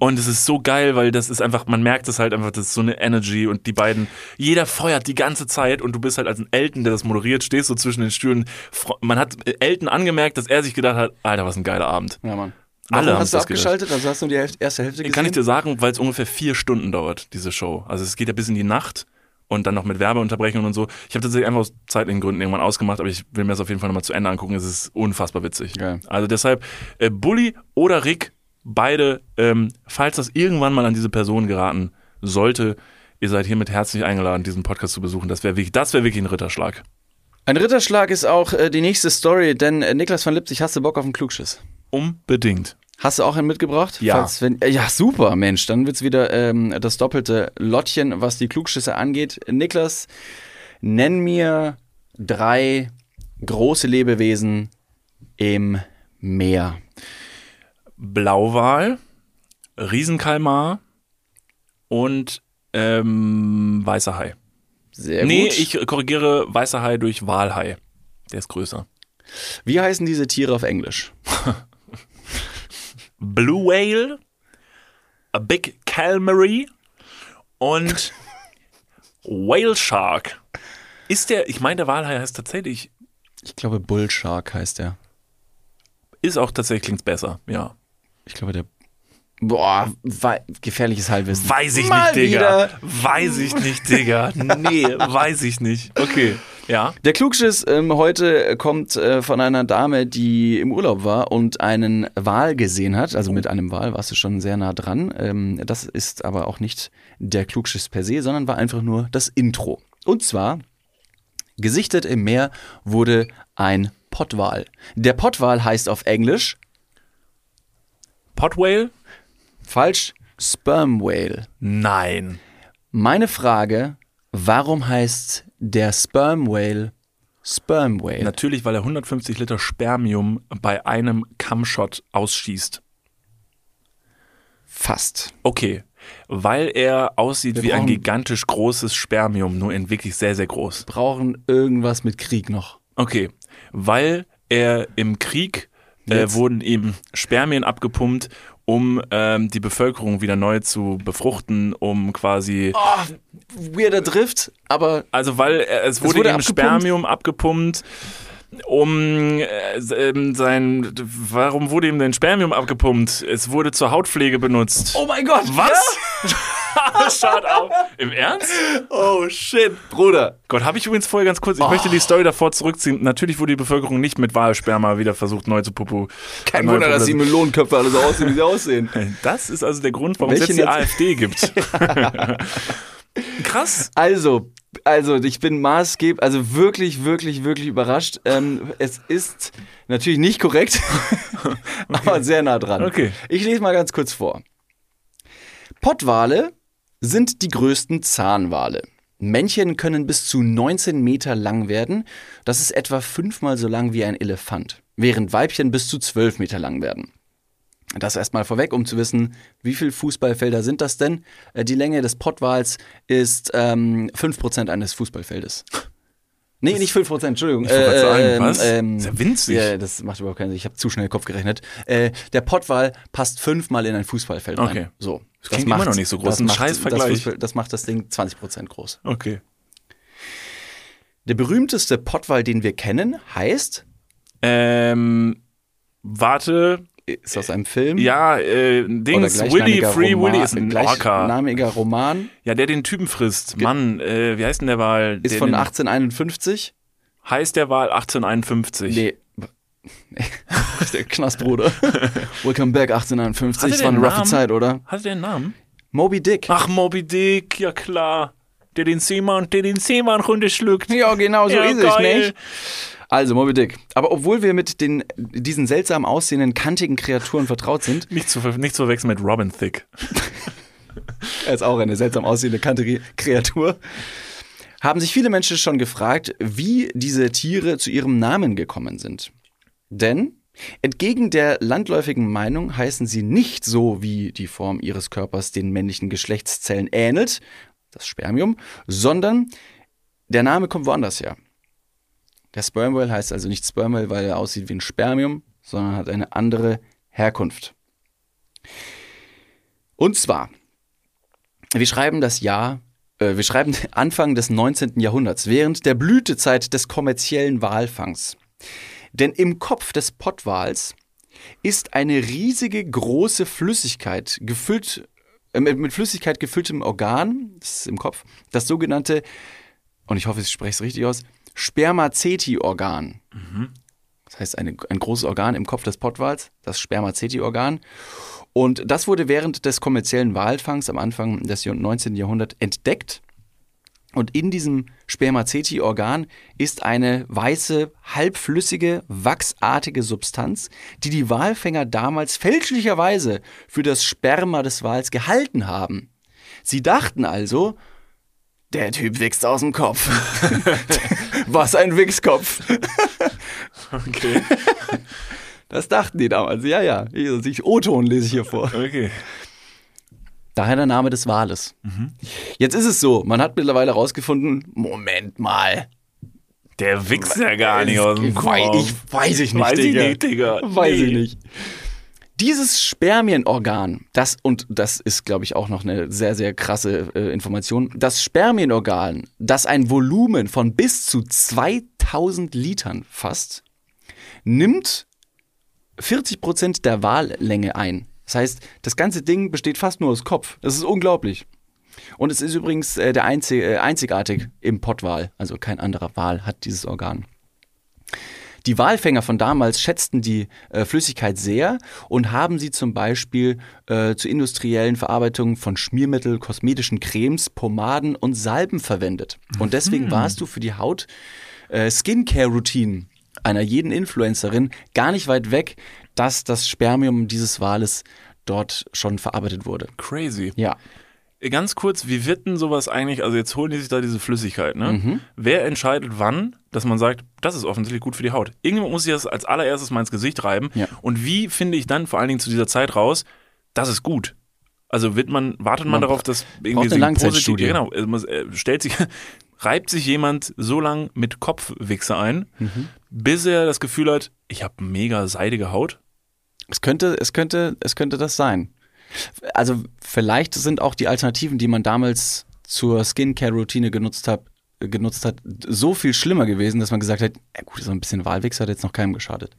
Und es ist so geil, weil das ist einfach, man merkt es halt einfach, das ist so eine Energy und die beiden, jeder feuert die ganze Zeit und du bist halt als ein Elton, der das moderiert, stehst so zwischen den Stühlen. Man hat Elton angemerkt, dass er sich gedacht hat, Alter, was ein geiler Abend. Ja, Mann. Alle Warum haben hast du das gedacht. abgeschaltet? Also hast du die erste Hälfte gesehen? Kann ich dir sagen, weil es ungefähr vier Stunden dauert, diese Show. Also es geht ja bis in die Nacht und dann noch mit Werbeunterbrechungen und so. Ich habe tatsächlich einfach aus zeitlichen Gründen irgendwann ausgemacht, aber ich will mir das auf jeden Fall nochmal zu Ende angucken. Es ist unfassbar witzig. Geil. Also deshalb, äh, Bully oder Rick, beide, ähm, falls das irgendwann mal an diese Person geraten sollte, ihr seid hiermit herzlich eingeladen, diesen Podcast zu besuchen. Das wäre wirklich, das wäre wirklich ein Ritterschlag. Ein Ritterschlag ist auch äh, die nächste Story, denn äh, Niklas von Lipzig, hast du Bock auf einen Klugschiss? Unbedingt. Hast du auch einen mitgebracht? Ja. Falls, wenn, äh, ja, super, Mensch. Dann wird's wieder ähm, das doppelte Lottchen, was die Klugschüsse angeht. Niklas, nenn mir drei große Lebewesen im Meer. Blauwal, Riesenkalmar und ähm, weißer Hai. Sehr nee, gut. ich korrigiere weißer Hai durch Walhai. Der ist größer. Wie heißen diese Tiere auf Englisch? Blue Whale, a Big Calmary und Whale Shark. Ist der, ich meine, der Walhai heißt tatsächlich, Ich glaube, Bullshark heißt der. ist auch tatsächlich, klingt's besser, ja. Ich glaube, der. Boah, gefährliches Halbwissen. Weiß ich Mal nicht, Digga. wieder. Weiß ich nicht, Digga. Nee, weiß ich nicht. Okay. Ja. Der Klugschiss ähm, heute kommt äh, von einer Dame, die im Urlaub war und einen Wal gesehen hat. Also mit einem Wal warst du schon sehr nah dran. Ähm, das ist aber auch nicht der Klugschiss per se, sondern war einfach nur das Intro. Und zwar, gesichtet im Meer wurde ein Pottwal. Der Pottwal heißt auf Englisch, Pot Whale? Falsch, Sperm Whale. Nein. Meine Frage, warum heißt der Sperm Whale Sperm Whale? Natürlich, weil er 150 Liter Spermium bei einem Kammshot ausschießt. Fast. Okay. Weil er aussieht Wir wie ein brauchen- gigantisch großes Spermium, nur in wirklich sehr, sehr groß. Brauchen irgendwas mit Krieg noch. Okay. Weil er im Krieg äh, Jetzt. wurden ihm Spermien abgepumpt, um ähm, die Bevölkerung wieder neu zu befruchten, um quasi. Oh, weirder Drift, aber Also weil er, es wurde, wurde ihm abgepumpt? Spermium abgepumpt, um äh, ähm, sein. Warum wurde ihm denn Spermium abgepumpt? Es wurde zur Hautpflege benutzt. Oh mein Gott! Was? Schaut auf. Im Ernst? Oh shit, Bruder. Gott, habe ich übrigens vorher ganz kurz, ich möchte die Story davor zurückziehen. Natürlich wurde die Bevölkerung nicht mit Wahlsperma wieder versucht neu zu pupu. Kein Wunder, dass die. Melonenköpfe alle so aussehen, wie sie aussehen. Das ist also der Grund, warum es Welche jetzt die AfD gibt. Krass. Also, also ich bin maßgeblich, also wirklich, wirklich, wirklich überrascht. Ähm, es ist natürlich nicht korrekt, aber sehr nah dran. Okay. Ich lese mal ganz kurz vor. Pottwale sind die größten Zahnwale. Männchen können bis zu 19 Meter lang werden. Das ist etwa fünfmal so lang wie ein Elefant. Während Weibchen bis zu 12 Meter lang werden. Das erstmal vorweg, um zu wissen, wie viele Fußballfelder sind das denn? Äh, Die Länge des Pottwals ist ähm, 5% eines Fußballfeldes. Nee, nicht 5%, Entschuldigung. Ich gerade sagen, Ähm, was? ähm, ist ja winzig. ja, das macht überhaupt keinen Sinn. Ich habe zu schnell Kopf gerechnet. Äh, der Pottwal passt fünfmal in ein Fußballfeld rein. Okay. So. Das klingt immer noch nicht so groß. Das Ein macht, scheiß das, das macht das Ding 20% groß. Okay. Der berühmteste Pottwal, den wir kennen, heißt, Ähm, warte. ist aus einem Film. Ja, äh, Dings, Willy, Free Roman, Willy ist ein. Gleichnamiger Roman Ja, der den Typen frisst. Mann, äh, wie heißt denn der Wal? ist der von den- 1851. Heißt der Wal 1851? Nee. der Knastbruder. Welcome back 1851. Hatte Das war eine roughe? Zeit, oder? Hatte der einen Namen? Moby Dick. Ach, Moby Dick, ja klar. Der den Seemann, der den Seemann runterschluckt. Ja, genau so Ja, ist es, geil. nicht? Also, Moby Dick. Aber obwohl wir mit den, diesen seltsam aussehenden, kantigen Kreaturen vertraut sind, Nicht zu, nicht zu verwechseln mit Robin Thicke. er ist auch eine seltsam aussehende, kantige Kreatur, haben sich viele Menschen schon gefragt, wie diese Tiere zu ihrem Namen gekommen sind. Denn entgegen der landläufigen Meinung heißen sie nicht so, wie die Form ihres Körpers den männlichen Geschlechtszellen ähnelt, das Spermium, sondern der Name kommt woanders her. Der Sperm Whale heißt also nicht Sperm Whale, weil er aussieht wie ein Spermium, sondern hat eine andere Herkunft. Und zwar, wir schreiben das Jahr, äh, wir schreiben Anfang des 19. Jahrhunderts, während der Blütezeit des kommerziellen Walfangs. Denn im Kopf des Pottwals ist eine riesige große Flüssigkeit gefüllt äh, mit, Flüssigkeit gefülltem Organ, das ist im Kopf, das sogenannte, und ich hoffe, ich spreche es richtig aus, Spermaceti-Organ. Das heißt, eine, ein großes Organ im Kopf des Pottwals, das Spermaceti-Organ. Und das wurde während des kommerziellen Walfangs am Anfang des 19. Jahrhunderts entdeckt. Und in diesem Spermaceti-Organ ist eine weiße, halbflüssige, wachsartige Substanz, die die Walfänger damals fälschlicherweise für das Sperma des Wals gehalten haben. Sie dachten also, der Typ wächst aus dem Kopf. Was ein Wichskopf. Okay. Das dachten die damals. Ja, ja. Ich, ich O-Ton lese ich hier vor. Okay. Daher der Name des Wales. Jetzt ist es so, man hat mittlerweile herausgefunden, Moment mal. Der wächst ja gar nicht aus dem Ich Kopf. Ich weiß ich nicht, Weiß ich Digga. nicht, Digga. Weiß ich nicht. Dieses Spermienorgan, das, und das ist, glaube ich, auch noch eine sehr, sehr krasse äh, Information, das Spermienorgan, das ein Volumen von bis zu 2000 Litern fasst, nimmt 40 Prozent der Wallänge ein. Das heißt, das ganze Ding besteht fast nur aus Kopf. Das ist unglaublich. Und es ist übrigens äh, der einzig, äh, einzigartig im Pottwal. Also kein anderer Wal hat dieses Organ. Die Walfänger von damals schätzten die äh, Flüssigkeit sehr und haben sie zum Beispiel äh, zur industriellen Verarbeitung von Schmiermittel, kosmetischen Cremes, Pomaden und Salben verwendet. Und deswegen warst du für die Haut äh, Skincare-Routine einer jeden Influencerin gar nicht weit weg, dass das Spermium dieses Wales dort schon verarbeitet wurde. Crazy. Ja. Ganz kurz, wie wird denn sowas eigentlich, also jetzt holen die sich da diese Flüssigkeit, ne? Mhm. Wer entscheidet wann, dass man sagt, das ist offensichtlich gut für die Haut? Irgendjemand muss sich das als allererstes mal ins Gesicht reiben. Ja. Und wie finde ich dann vor allen Dingen zu dieser Zeit raus, das ist gut? Also wird man, wartet man, Man darauf, dass irgendwie eine Langzeitstudie. Genau, äh, stellt sich, reibt sich jemand so lang mit Kopfwichse ein, Mhm. bis er das Gefühl hat, ich habe mega seidige Haut. Es könnte, es könnte, es könnte das sein. Also vielleicht sind auch die Alternativen, die man damals zur Skincare-Routine genutzt hat, genutzt hat, so viel schlimmer gewesen, dass man gesagt hat, ja gut, so ein bisschen Wahlwichs hat jetzt noch keinem geschadet.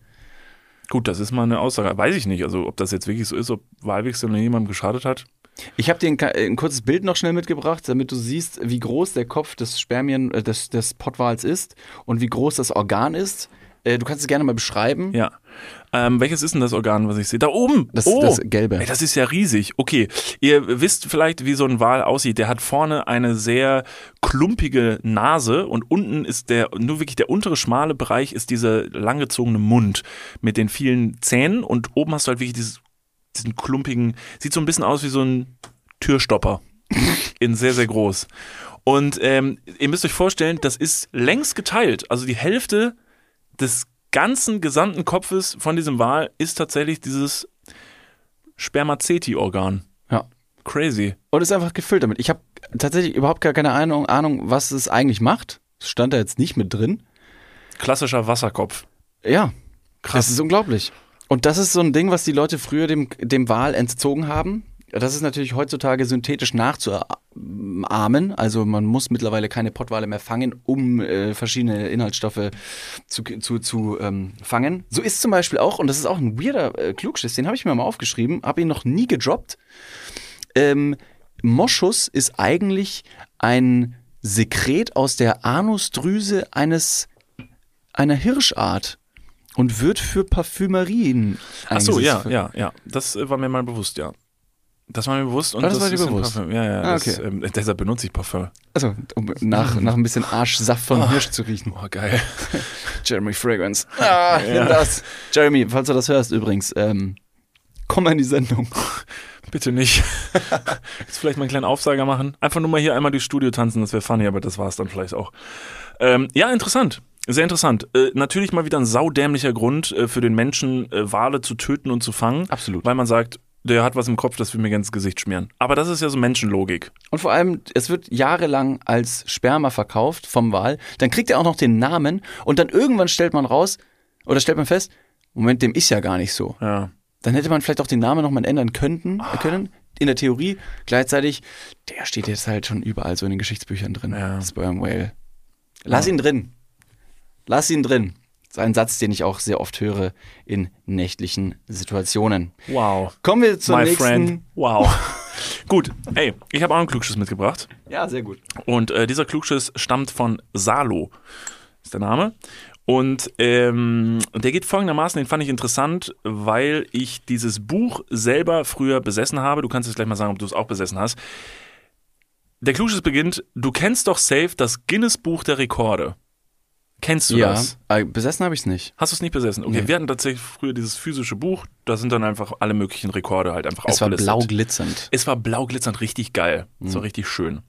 Gut, das ist mal eine Aussage. Weiß ich nicht, also ob das jetzt wirklich so ist, ob Wahlwechsel jemandem geschadet hat. Ich habe dir ein, ein kurzes Bild noch schnell mitgebracht, damit du siehst, wie groß der Kopf des Spermien, äh, des, des Pottwals ist und wie groß das Organ ist. Äh, du kannst es gerne mal beschreiben. Ja. Ähm, welches ist denn das Organ, was ich sehe? Da oben. Das, oh. das Gelbe. Ey, das ist ja riesig. Okay, ihr wisst vielleicht, wie so ein Wal aussieht. Der hat vorne eine sehr klumpige Nase und unten ist der, nur wirklich der untere schmale Bereich ist dieser langgezogene Mund mit den vielen Zähnen und oben hast du halt wirklich dieses, diesen klumpigen, sieht so ein bisschen aus wie so ein Türstopper. In sehr, sehr groß. Und ähm, ihr müsst euch vorstellen, das ist längst geteilt. Also die Hälfte des ganzen gesamten Kopfes von diesem Wal ist tatsächlich dieses Spermaceti-Organ. ja. Crazy. Und ist einfach gefüllt damit. Ich habe tatsächlich überhaupt gar keine Ahnung, Ahnung, was es eigentlich macht. Das stand da jetzt nicht mit drin. Klassischer Wasserkopf. Ja, Krass. das ist unglaublich. Und das ist so ein Ding, was die Leute früher dem, dem Wal entzogen haben. Das ist natürlich heutzutage synthetisch nachzuahmen. Also man muss mittlerweile keine Pottwale mehr fangen, um äh, verschiedene Inhaltsstoffe zu, zu, zu ähm, fangen. So ist zum Beispiel auch, und das ist auch ein weirder äh, Klugschiss, den habe ich mir mal aufgeschrieben, habe ihn noch nie gedroppt. Ähm, Moschus ist eigentlich ein Sekret aus der Anusdrüse eines einer Hirschart und wird für Parfümerien Ach so, ja, eingesetzt. ja, ja. Das äh, war mir mal bewusst, ja. Das war mir bewusst und das das, war dir bewusst? Ja, ja. Ah, das, okay. ähm, deshalb benutze ich Parfüm. Also, um nach, nach ein bisschen Arschsaft von Hirsch zu riechen. Oh, geil. Jeremy Fragrance. Ah, nimm das. Jeremy, falls du das hörst übrigens, ähm, komm mal in die Sendung. Bitte nicht. Jetzt vielleicht mal einen kleinen Aufsager machen. Einfach nur mal hier einmal durchs Studio tanzen, das wäre funny, aber das war es dann vielleicht auch. Ähm, ja, interessant. Sehr interessant. Äh, natürlich mal wieder ein saudämlicher Grund äh, für den Menschen, äh, Wale zu töten und zu fangen. Absolut. Weil man sagt, der hat was im Kopf, das will mir ganz ins Gesicht schmieren. Aber das ist ja so Menschenlogik. Und vor allem, es wird jahrelang als Sperma verkauft vom Wal. Dann kriegt er auch noch den Namen und dann irgendwann stellt man raus oder stellt man fest, Moment, dem ist ja gar nicht so. Ja. Dann hätte man vielleicht auch den Namen nochmal ändern könnten, können. In der Theorie. Gleichzeitig, der steht jetzt halt schon überall so in den Geschichtsbüchern drin. Ja. Sperm Whale. Lass ihn drin. Lass ihn drin. Das ist ein Satz, den ich auch sehr oft höre in nächtlichen Situationen. Wow. Kommen wir zur My nächsten. friend. Wow. Gut, ey, ich habe auch einen Klugschiss mitgebracht. Ja, sehr gut. Und äh, dieser Klugschiss stammt von Salo, ist der Name. Und ähm, der geht folgendermaßen, den fand ich interessant, weil ich dieses Buch selber früher besessen habe. Du kannst jetzt gleich mal sagen, ob du es auch besessen hast. Der Klugschiss beginnt, du kennst doch safe das Guinness-Buch der Rekorde. Kennst du Ja, das? äh, besessen habe ich es nicht. Hast du es nicht besessen? Okay, Nee. wir hatten tatsächlich früher dieses physische Buch, da sind dann einfach alle möglichen Rekorde halt einfach Es war aufgelistet. blau glitzernd. Es war blau glitzernd, richtig geil. Es Mhm. war richtig schön.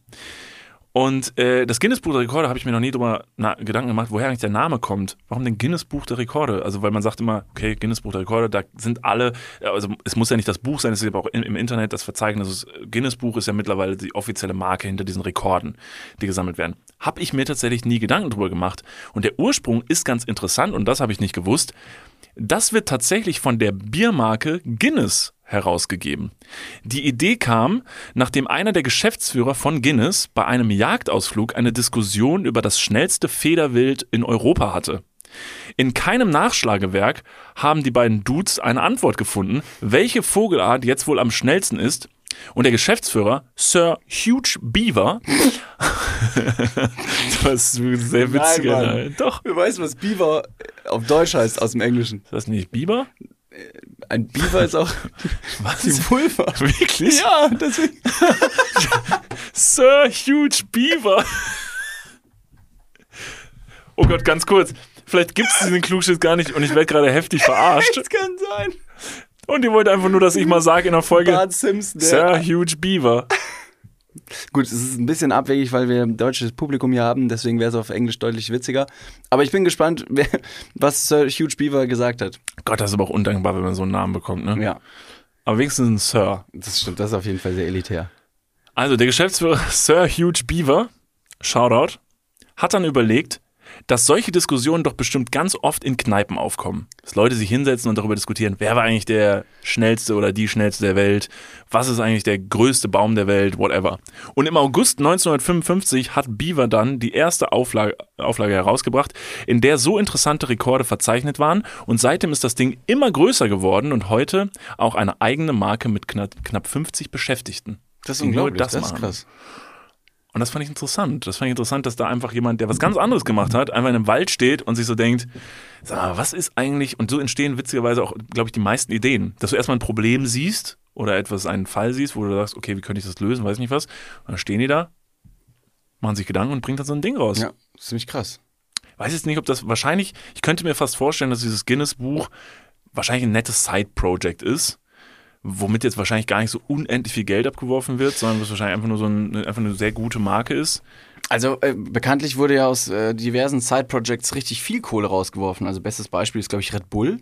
Und äh, das Guinness-Buch der Rekorde habe ich mir noch nie drüber Gedanken gemacht, woher eigentlich der Name kommt. Warum denn Guinness-Buch der Rekorde? Also, weil man sagt immer, okay, Guinness-Buch der Rekorde, da sind alle, also es muss ja nicht das Buch sein, es aber auch im, im Internet das Verzeichnis. Das Guinness-Buch ist ja mittlerweile die offizielle Marke hinter diesen Rekorden, die gesammelt werden. Habe ich mir tatsächlich nie Gedanken drüber gemacht. Und der Ursprung ist ganz interessant und das habe ich nicht gewusst. Das wird tatsächlich von der Biermarke Guinness herausgegeben. Die Idee kam, nachdem einer der Geschäftsführer von Guinness bei einem Jagdausflug eine Diskussion über das schnellste Federwild in Europa hatte. In keinem Nachschlagewerk haben die beiden Dudes eine Antwort gefunden, welche Vogelart jetzt wohl am schnellsten ist. Und der Geschäftsführer, Sir Huge Beaver, das ist sehr witzig. Nein, Mann. Doch, Du weißt, was Beaver auf Deutsch heißt aus dem Englischen. ist das nicht Biber? Ein Beaver ist auch Was? die Vulva. Wirklich? Ja, deswegen. Sir Huge Beaver. Oh Gott, ganz kurz. Vielleicht gibt es diesen Klugschiss gar nicht und ich werde gerade heftig verarscht. Das kann sein. Und ihr wollt einfach nur, dass ich mal sage in der Folge Bart Simpson. Sir Huge Beaver. Gut, es ist ein bisschen abwegig, weil wir ein deutsches Publikum hier haben, deswegen wäre es auf Englisch deutlich witziger. Aber ich bin gespannt, wer, was Sir Huge Beaver gesagt hat. Gott, das ist aber auch undankbar, wenn man so einen Namen bekommt, ne? Ja, Aber wenigstens ein Sir. das stimmt, das ist auf jeden Fall sehr elitär. Also der Geschäftsführer Sir Huge Beaver, Shoutout, hat dann überlegt, dass solche Diskussionen doch bestimmt ganz oft in Kneipen aufkommen. Dass Leute sich hinsetzen und darüber diskutieren, wer war eigentlich der schnellste oder die schnellste der Welt, was ist eigentlich der größte Baum der Welt, whatever. Und im August 1955 hat Beaver dann die erste Auflage, Auflage herausgebracht, in der so interessante Rekorde verzeichnet waren und seitdem ist das Ding immer größer geworden und heute auch eine eigene Marke mit knapp, knapp 50 Beschäftigten. Das ist unglaublich, das, ist machen. krass. Und das fand ich interessant. Das fand ich interessant, dass da einfach jemand, der was ganz anderes gemacht hat, einfach in einem Wald steht und sich so denkt, sag mal, was ist eigentlich, und so entstehen witzigerweise auch, glaube ich, die meisten Ideen, dass du erstmal ein Problem siehst oder etwas, einen Fall siehst, wo du sagst, okay, wie könnte ich das lösen, weiß nicht was. Und dann stehen die da, machen sich Gedanken und bringen dann so ein Ding raus. Ja, ziemlich krass. Weiß jetzt nicht, ob das wahrscheinlich, ich könnte mir fast vorstellen, dass dieses Guinness-Buch wahrscheinlich ein nettes Side-Project ist, womit jetzt wahrscheinlich gar nicht so unendlich viel Geld abgeworfen wird, sondern was wahrscheinlich einfach nur so ein, einfach eine sehr gute Marke ist. Also äh, bekanntlich wurde ja aus äh, diversen Side-Projects richtig viel Kohle rausgeworfen. Also bestes Beispiel ist, glaube ich, Red Bull.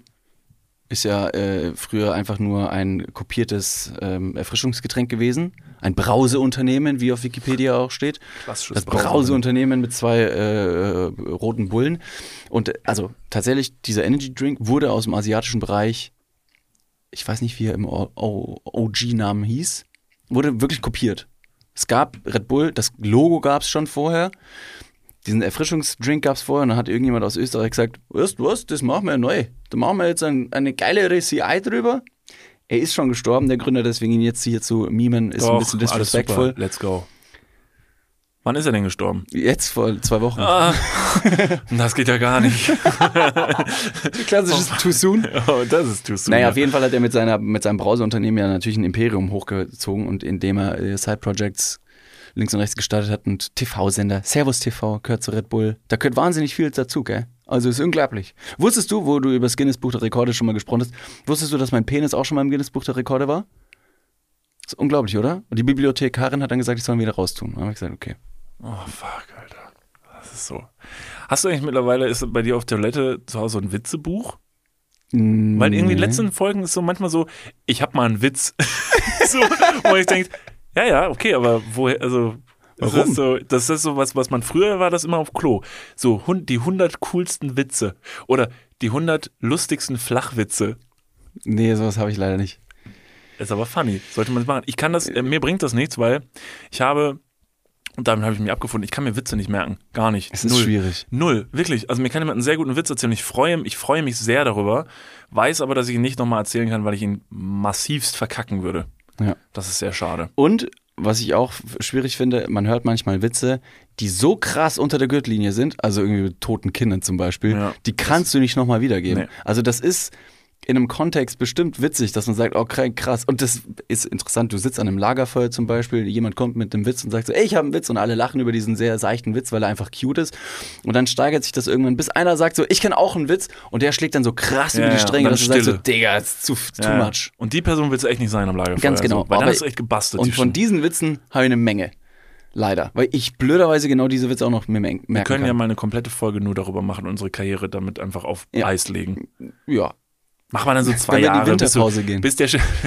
Ist ja äh, früher einfach nur ein kopiertes ähm, Erfrischungsgetränk gewesen. Ein Brauseunternehmen, wie auf Wikipedia auch steht. Klassisches Das Brauseunternehmen mit zwei äh, roten Bullen. Und äh, also tatsächlich, dieser Energy Drink wurde aus dem asiatischen Bereich, ich weiß nicht, wie er im OG-Namen hieß, wurde wirklich kopiert. Es gab Red Bull, das Logo gab es schon vorher. Diesen Erfrischungsdrink gab es vorher und dann hat irgendjemand aus Österreich gesagt, weißt was, das machen wir neu. Da machen wir jetzt ein, eine geilere CI drüber. Er ist schon gestorben, der Gründer, deswegen ihn jetzt hier zu mimen, ist ein bisschen disrespectful. Let's go. Wann ist er denn gestorben? Jetzt vor zwei Wochen. Ah, das geht ja gar nicht. Klassisches Too Soon. Oh, das ist too soon. Naja, ja. auf jeden Fall hat er mit, seiner, mit seinem Brauseunternehmen ja natürlich ein Imperium hochgezogen und indem er äh, Side-Projects links und rechts gestartet hat und TV-Sender, Servus TV, gehört zu Red Bull. Da gehört wahnsinnig viel dazu, gell? Also ist unglaublich. Wusstest du, wo du über das Guinness Buch der Rekorde schon mal gesprochen hast, wusstest du, dass mein Penis auch schon mal im Guinness Buch der Rekorde war? ist unglaublich, oder? Und die Bibliothekarin hat dann gesagt, ich soll ihn wieder raustun. Dann habe ich gesagt, okay. Oh, fuck, Alter. Das ist so. Hast du eigentlich mittlerweile, ist bei dir auf Toilette zu Hause so ein Witzebuch? Weil irgendwie in den letzten Folgen ist so manchmal so, ich hab mal einen Witz. so, wo ich denke, ja, ja, okay, aber woher, also. Das Warum? ist so, das ist so was, was man früher war, das immer auf Klo. So die 100 coolsten Witze oder die 100 lustigsten Flachwitze. Nee, sowas habe ich leider nicht. Ist aber funny. Sollte man es machen. Ich kann das, äh, mir bringt das nichts, weil ich habe, und damit habe ich mich abgefunden, ich kann mir Witze nicht merken. Gar nicht. Es ist Null. schwierig. Null, wirklich. Also mir kann jemand einen sehr guten Witz erzählen. Ich freue, ich freue mich sehr darüber, weiß aber, dass ich ihn nicht nochmal erzählen kann, weil ich ihn massivst verkacken würde. Ja. Das ist sehr schade. Und was ich auch schwierig finde, man hört manchmal Witze, die so krass unter der Gürtellinie sind, also irgendwie mit toten Kindern zum Beispiel, Ja. die kannst du nicht nochmal wiedergeben. Nee. Also das ist in einem Kontext bestimmt witzig, dass man sagt, oh kr- krass. Und das ist interessant, du sitzt an einem Lagerfeuer zum Beispiel, jemand kommt mit einem Witz und sagt so, ey, ich habe einen Witz und alle lachen über diesen sehr seichten Witz, weil er einfach cute ist. Und dann steigert sich das irgendwann, bis einer sagt so, ich kenne auch einen Witz und der schlägt dann so krass Ja, über die ja, Stränge, und dass du sagst so. Digga, it's too, too Ja, much. Und die Person will es echt nicht sein am Lagerfeuer. Ganz genau. Also, weil dann ist echt gebastelt. Und die von diesen Witzen habe ich eine Menge. Leider. Weil ich blöderweise genau diese Witze auch noch mir merken wir können ja kann. mal eine komplette Folge nur darüber machen unsere Karriere damit einfach auf Ja. Eis legen. Ja. Machen wir dann so zwei Wenn in die Jahre. bis du- Winterpause gehen. Bis der,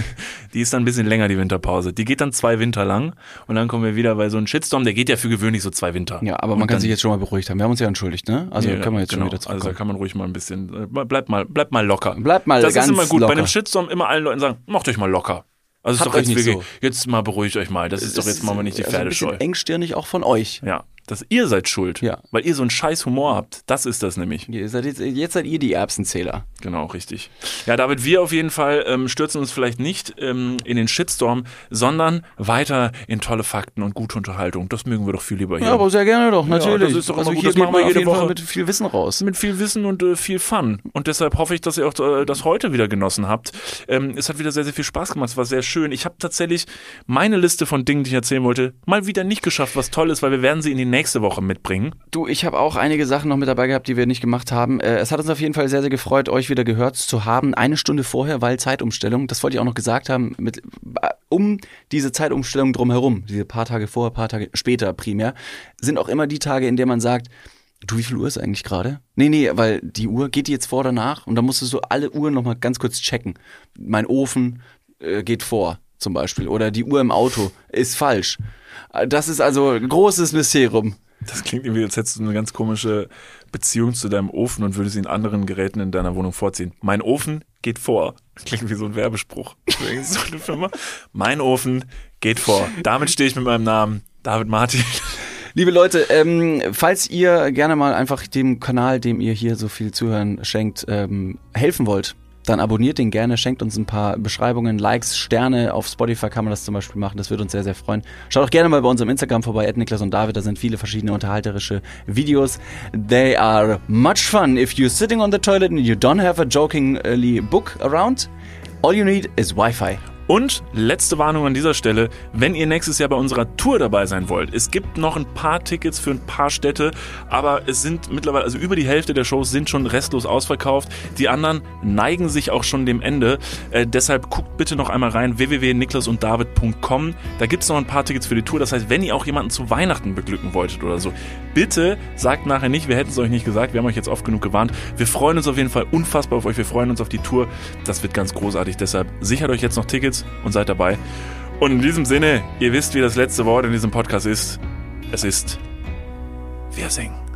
die ist dann ein bisschen länger, die Winterpause. Die geht dann zwei Winter lang und dann kommen wir wieder, weil so ein Shitstorm, der geht ja für gewöhnlich so zwei Winter. Ja, aber Und man kann dann- sich jetzt schon mal beruhigt haben. Wir haben uns ja entschuldigt, ne? Also Ja, können wir jetzt genau. schon wieder Also da zurückkommen. kann man ruhig mal ein bisschen, äh, bleib mal, bleib mal locker. Bleibt mal das ganz ist immer gut. locker. Bei einem Shitstorm immer allen Leuten sagen, macht euch mal locker. Also ist doch jetzt so. jetzt mal beruhigt euch mal. Das ist doch jetzt wir nicht die also ein Pferde bisschen engstirnig auch von euch. Ja, das, ihr seid schuld. Ja. Weil ihr so einen scheiß Humor habt. Das ist das nämlich. Ihr seid jetzt, jetzt seid ihr die Erbsenzähler. Genau, richtig. Ja, David, wir auf jeden Fall ähm, stürzen uns vielleicht nicht ähm, in den Shitstorm, sondern weiter in tolle Fakten und gute Unterhaltung. Das mögen wir doch viel lieber hier. Ja, aber sehr gerne doch, natürlich. das ist doch immer also gut, hier das machen wir jede jeden Fall Woche. mit viel Wissen raus. mit viel Wissen und äh, viel Fun. Und deshalb hoffe ich, dass ihr auch äh, das heute wieder genossen habt. Ähm, es hat wieder sehr, sehr viel Spaß gemacht. Es war sehr schön. Ich habe tatsächlich meine Liste von Dingen, die ich erzählen wollte, mal wieder nicht geschafft, was toll ist, weil wir werden sie in die nächste Woche mitbringen. Du, ich habe auch einige Sachen noch mit dabei gehabt, die wir nicht gemacht haben. Äh, es hat uns auf jeden Fall sehr, sehr gefreut, euch wieder gehört zu haben. Eine Stunde vorher, weil Zeitumstellung, das wollte ich auch noch gesagt haben, mit, um diese Zeitumstellung drumherum, diese paar Tage vorher, paar Tage später primär, sind auch immer die Tage, in denen man sagt, du, wie viel Uhr ist eigentlich gerade? Nee, nee, weil die Uhr, geht die jetzt vor oder nach? Und dann musst du so alle Uhren nochmal ganz kurz checken. Mein Ofen äh, geht vor, zum Beispiel. Oder die Uhr im Auto ist falsch. Äh, Das ist also ein großes Mysterium. Das klingt irgendwie, als hättest du eine ganz komische Beziehung zu deinem Ofen und würdest ihn anderen Geräten in deiner Wohnung vorziehen. Mein Ofen geht vor. Das klingt wie so ein Werbespruch. So eine Firma. Mein Ofen geht vor. Damit stehe ich mit meinem Namen. David Martin. Liebe Leute, ähm, falls ihr gerne mal einfach dem Kanal, dem ihr hier so viel Zuhören schenkt, ähm, helfen wollt, dann abonniert den gerne, schenkt uns ein paar Beschreibungen, Likes, Sterne. Auf Spotify kann man das zum Beispiel machen, das würde uns sehr, sehr freuen. Schaut auch gerne mal bei unserem Instagram vorbei, Niklas und David, da sind viele verschiedene unterhalterische Videos. They are much fun if you're sitting on the toilet and you don't have a jokingly book around. All you need is Wi-Fi. Und letzte Warnung an dieser Stelle, wenn ihr nächstes Jahr bei unserer Tour dabei sein wollt. Es gibt noch ein paar Tickets für ein paar Städte, aber es sind mittlerweile, also über die Hälfte der Shows sind schon restlos ausverkauft. Die anderen neigen sich auch schon dem Ende. Äh, deshalb guckt bitte noch einmal rein, www.niklasunddavid.com. Da gibt es noch ein paar Tickets für die Tour. Das heißt, wenn ihr auch jemanden zu Weihnachten beglücken wolltet oder so, bitte sagt nachher nicht, wir hätten es euch nicht gesagt. Wir haben euch jetzt oft genug gewarnt. Wir freuen uns auf jeden Fall unfassbar auf euch. Wir freuen uns auf die Tour. Das wird ganz großartig. Deshalb sichert euch jetzt noch Tickets und seid dabei. Und in diesem Sinne, ihr wisst, wie das letzte Wort in diesem Podcast ist. Es ist Wir singen.